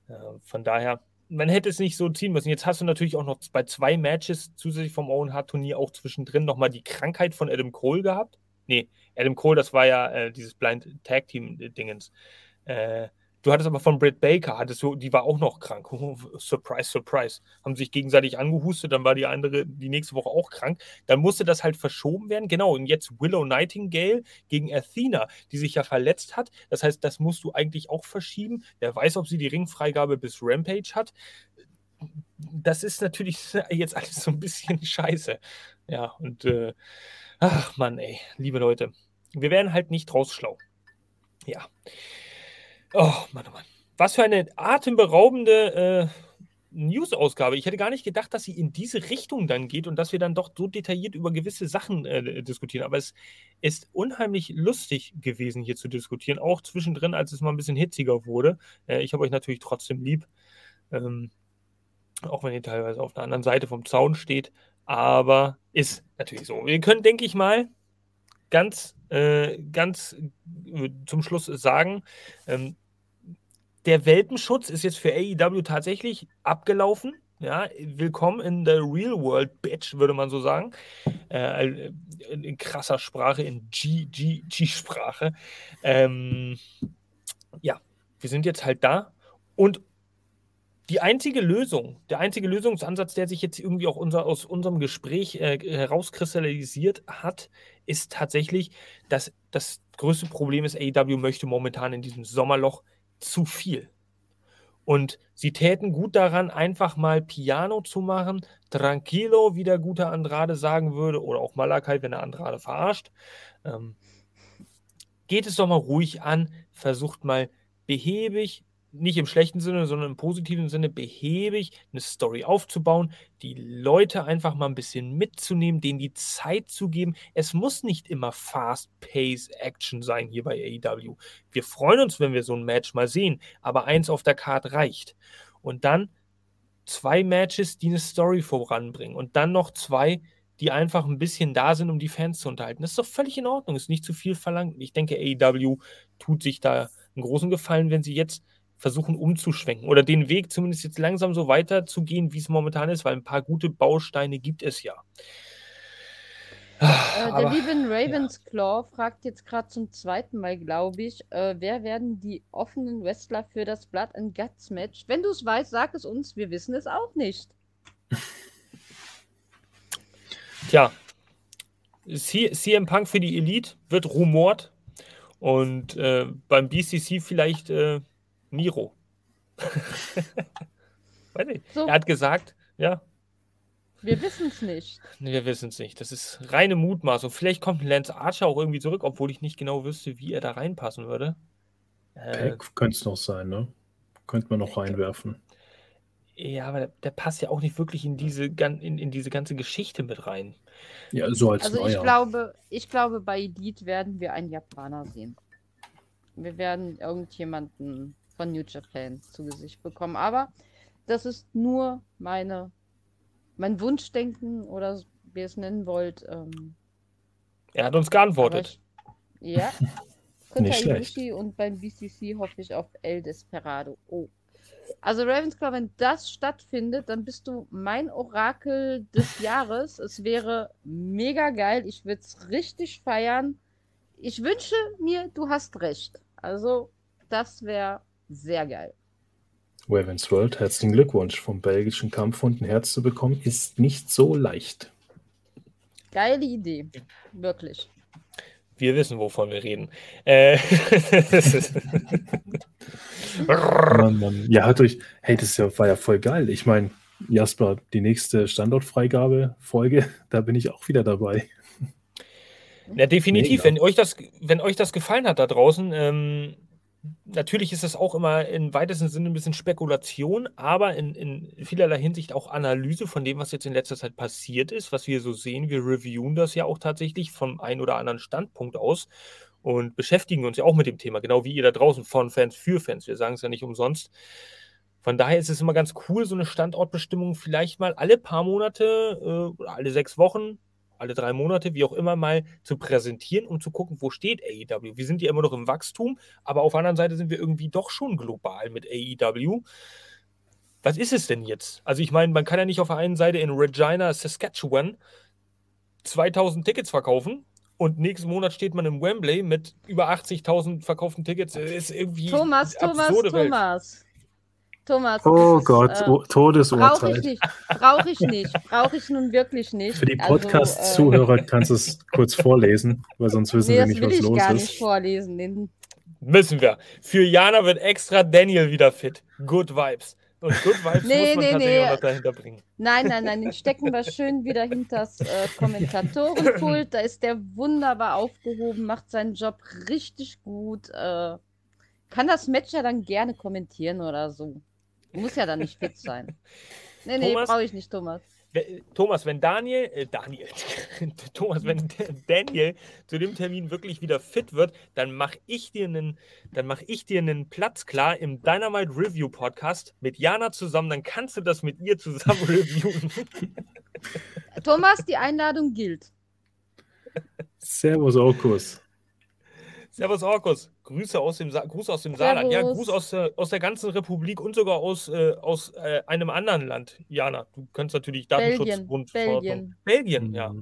Äh, von daher, man hätte es nicht so ziehen müssen. Jetzt hast du natürlich auch noch bei zwei Matches zusätzlich vom Owen Hart Turnier auch zwischendrin nochmal die Krankheit von Adam Cole gehabt. Nee, Adam Cole, das war ja äh, dieses Blind Tag Team Dingens. Äh, Du hattest aber von Britt Baker, hattest du, die war auch noch krank. Surprise, surprise. Haben sich gegenseitig angehustet, dann war die andere die nächste Woche auch krank. Dann musste das halt verschoben werden. Genau, und jetzt Willow Nightingale gegen Athena, die sich ja verletzt hat. Das heißt, das musst du eigentlich auch verschieben. Wer weiß, ob sie die Ringfreigabe bis Rampage hat. Das ist natürlich jetzt alles so ein bisschen scheiße. Ja, und äh, ach Mann, ey, liebe Leute, wir werden halt nicht draus schlau. Ja. Oh, Mann, oh Mann. Was für eine atemberaubende äh, News-Ausgabe. Ich hätte gar nicht gedacht, dass sie in diese Richtung dann geht und dass wir dann doch so detailliert über gewisse Sachen äh, diskutieren. Aber es ist unheimlich lustig gewesen, hier zu diskutieren. Auch zwischendrin, als es mal ein bisschen hitziger wurde. Äh, ich habe euch natürlich trotzdem lieb. Ähm, auch wenn ihr teilweise auf der anderen Seite vom Zaun steht. Aber ist natürlich so. Wir können, denke ich mal, ganz, äh, ganz äh, zum Schluss sagen, ähm, der Welpenschutz ist jetzt für AEW tatsächlich abgelaufen. Ja, willkommen in der Real World, Bitch, würde man so sagen. Äh, in krasser Sprache, in G-G-G-Sprache. Ähm, ja, wir sind jetzt halt da. Und die einzige Lösung, der einzige Lösungsansatz, der sich jetzt irgendwie auch unser, aus unserem Gespräch äh, herauskristallisiert hat, ist tatsächlich, dass das größte Problem ist, AEW möchte momentan in diesem Sommerloch zu viel. Und sie täten gut daran, einfach mal Piano zu machen, tranquilo, wie der gute Andrade sagen würde, oder auch Malakai, wenn er Andrade verarscht. Ähm, geht es doch mal ruhig an, versucht mal behäbig nicht im schlechten Sinne, sondern im positiven Sinne behäbig eine Story aufzubauen, die Leute einfach mal ein bisschen mitzunehmen, denen die Zeit zu geben. Es muss nicht immer Fast-Pace-Action sein hier bei AEW. Wir freuen uns, wenn wir so ein Match mal sehen, aber eins auf der Karte reicht. Und dann zwei Matches, die eine Story voranbringen und dann noch zwei, die einfach ein bisschen da sind, um die Fans zu unterhalten. Das ist doch völlig in Ordnung, ist nicht zu viel verlangt. Ich denke, AEW tut sich da einen großen Gefallen, wenn sie jetzt versuchen umzuschwenken oder den Weg zumindest jetzt langsam so weiterzugehen, wie es momentan ist, weil ein paar gute Bausteine gibt es ja. Äh, der liebe Ravensclaw ja. fragt jetzt gerade zum zweiten Mal, glaube ich, äh, wer werden die offenen Wrestler für das Blood and Guts Match? Wenn du es weißt, sag es uns, wir wissen es auch nicht. Tja, CM Punk für die Elite wird rumort und äh, beim BCC vielleicht Miro. Weiß nicht. So. Er hat gesagt, ja, wir wissen es nicht. Wir wissen es nicht. Das ist reine Mutmaßung. Vielleicht kommt Lance Archer auch irgendwie zurück, obwohl ich nicht genau wüsste, wie er da reinpassen würde. Äh, könnte es noch sein, ne? Könnte man noch reinwerfen. Ja, aber der, der, passt ja auch nicht wirklich in diese, in, in diese ganze Geschichte mit rein. Ja, so als Also Neuer. ich glaube, ich glaube, bei Elite werden wir einen Japaner sehen. Wir werden irgendjemanden von New Japan zu Gesicht bekommen. Aber das ist nur meine mein Wunschdenken oder wie ihr es nennen wollt. Ähm, er hat uns geantwortet. Ich, ja. Kota Ibushi und beim BCC hoffe ich auf El Desperado. Oh. Also Ravensclaw, wenn das stattfindet, dann bist du mein Orakel des Jahres. Es wäre mega geil. Ich würde es richtig feiern. Ich wünsche mir, du hast recht. Also, das wäre sehr geil. Ravens World, herzlichen Glückwunsch. Vom belgischen Kampfhund ein Herz zu bekommen, ist nicht so leicht. Geile Idee. Wirklich. Wir wissen, wovon wir reden. Äh, Mann, Mann. Ja, hört euch, hey, das war ja voll geil. Ich meine, Jasper, die nächste Standortfreigabe-Folge, da bin ich auch wieder dabei. Ja, definitiv. Wenn euch, das, wenn euch das gefallen hat da draußen, ähm, natürlich ist das auch immer im weitesten Sinne ein bisschen Spekulation, aber in, in vielerlei Hinsicht auch Analyse von dem, was jetzt in letzter Zeit passiert ist, was wir so sehen. Wir reviewen das ja auch tatsächlich vom einen oder anderen Standpunkt aus und beschäftigen uns ja auch mit dem Thema, genau wie ihr da draußen von Fans für Fans. Wir sagen es ja nicht umsonst. Von daher ist es immer ganz cool, so eine Standortbestimmung vielleicht mal alle paar Monate äh, oder alle sechs Wochen alle drei Monate, wie auch immer, mal zu präsentieren, um zu gucken, wo steht AEW. Wir sind ja immer noch im Wachstum, aber auf der anderen Seite sind wir irgendwie doch schon global mit AEW. Was ist es denn jetzt? Also ich meine, man kann ja nicht auf der einen Seite in Regina, Saskatchewan 2000 Tickets verkaufen und nächsten Monat steht man im Wembley mit über 80.000 verkauften Tickets. Das ist irgendwie Thomas, Thomas, Thomas. Thomas. Oh ist, Gott, äh, Todesurteil. Brauche ich nicht. Brauche ich nicht. Brauche ich nun wirklich nicht. Für die also, Podcast-Zuhörer also, äh, kannst du es kurz vorlesen, weil sonst wissen nee, wir nicht, was los ist. Das will ich gar nicht vorlesen. Den Müssen wir. Für Jana wird extra Daniel wieder fit. Good Vibes. Und Good Vibes nee, muss man nee, tatsächlich nee. dahinter bringen. Nein, nein, nein, den stecken wir schön wieder hinters äh, Kommentatorenpult. Da ist der wunderbar aufgehoben, macht seinen Job richtig gut. Äh, kann das Match ja dann gerne kommentieren oder so. Muss ja dann nicht fit sein. Nee, nee, brauche ich nicht, Thomas. Thomas, wenn Daniel, äh, Daniel, Thomas, wenn Daniel zu dem Termin wirklich wieder fit wird, dann mache ich dir einen, dann mache ich dir einen Platz klar im Dynamite Review Podcast mit Jana zusammen. Dann kannst du das mit ihr zusammen reviewen. Thomas, die Einladung gilt. Servus, Okus. Servus Orkus, Grüße aus dem, Sa Gruß aus dem Saarland. Ja, Gruß aus, äh, aus der ganzen Republik und sogar aus, äh, aus äh, einem anderen Land. Jana, du kannst natürlich Datenschutzgrundverordnung. Belgien. Belgien, mhm. ja.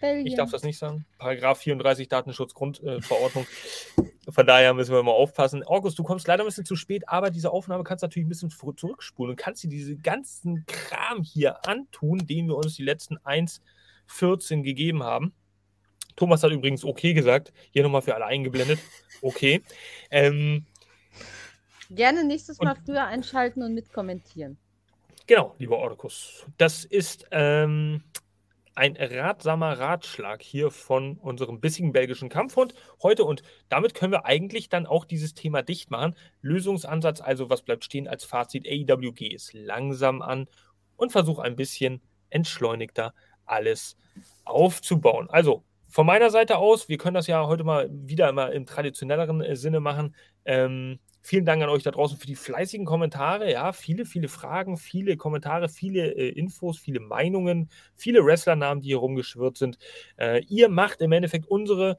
Belgien. Ich darf das nicht sagen. Paragraph 34 Datenschutzgrundverordnung. Von daher müssen wir mal aufpassen. August, du kommst leider ein bisschen zu spät, aber diese Aufnahme kannst du natürlich ein bisschen zurückspulen und kannst dir diese ganzen Kram hier antun, den wir uns die letzten 1,14 gegeben haben. Thomas hat übrigens okay gesagt. Hier nochmal für alle eingeblendet. Okay. Ähm, Gerne nächstes Mal früher einschalten und mitkommentieren. Genau, lieber Orkus. Das ist ähm, ein ratsamer Ratschlag hier von unserem bissigen belgischen Kampfhund heute und damit können wir eigentlich dann auch dieses Thema dicht machen. Lösungsansatz, also was bleibt stehen als Fazit? AEWG ist langsam an und versucht ein bisschen entschleunigter alles aufzubauen. Also von meiner Seite aus, wir können das ja heute mal wieder mal im traditionelleren äh, Sinne machen. Ähm, vielen Dank an euch da draußen für die fleißigen Kommentare. Ja, viele, viele Fragen, viele Kommentare, viele äh, Infos, viele Meinungen, viele Wrestlernamen, die hier rumgeschwirrt sind. Äh, ihr macht im Endeffekt unsere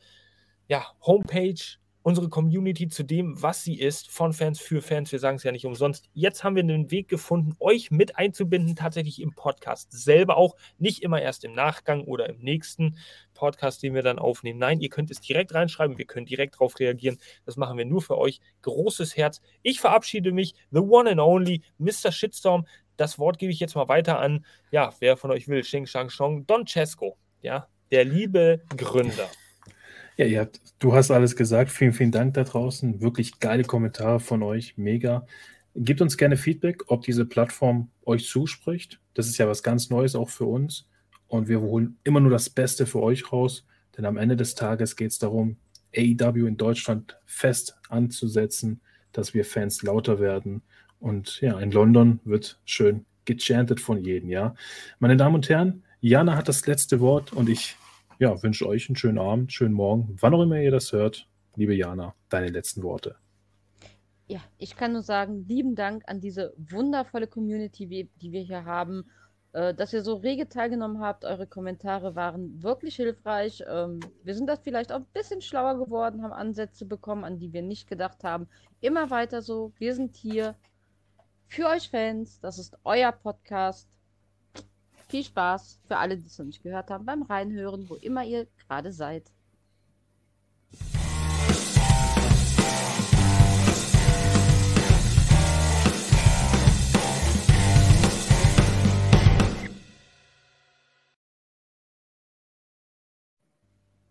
ja, Homepage unsere Community zu dem, was sie ist, von Fans für Fans. Wir sagen es ja nicht umsonst. Jetzt haben wir einen Weg gefunden, euch mit einzubinden, tatsächlich im Podcast selber auch. Nicht immer erst im Nachgang oder im nächsten Podcast, den wir dann aufnehmen. Nein, ihr könnt es direkt reinschreiben, wir können direkt darauf reagieren. Das machen wir nur für euch. Großes Herz. Ich verabschiede mich, the one and only, Mr. Shitstorm. Das Wort gebe ich jetzt mal weiter an, ja, wer von euch will, Sheng Shang Chong, Don Cesco, ja, der liebe Gründer. Ja, ihr habt, du hast alles gesagt. Vielen, vielen Dank da draußen. Wirklich geile Kommentare von euch. Mega. Gebt uns gerne Feedback, ob diese Plattform euch zuspricht. Das ist ja was ganz Neues auch für uns. Und wir holen immer nur das Beste für euch raus. Denn am Ende des Tages geht es darum, AEW in Deutschland fest anzusetzen, dass wir Fans lauter werden. Und ja, in London wird schön gechantet von jedem, ja. Meine Damen und Herren, Jana hat das letzte Wort und ich ja, wünsche euch einen schönen Abend, schönen Morgen, wann auch immer ihr das hört. Liebe Jana, deine letzten Worte. Ja, ich kann nur sagen, lieben Dank an diese wundervolle Community, die wir hier haben, äh, dass ihr so rege teilgenommen habt. Eure Kommentare waren wirklich hilfreich. Ähm, wir sind das vielleicht auch ein bisschen schlauer geworden, haben Ansätze bekommen, an die wir nicht gedacht haben. Immer weiter so. Wir sind hier für euch Fans. Das ist euer Podcast. Viel Spaß für alle, die es noch nicht gehört haben, beim Reinhören, wo immer ihr gerade seid.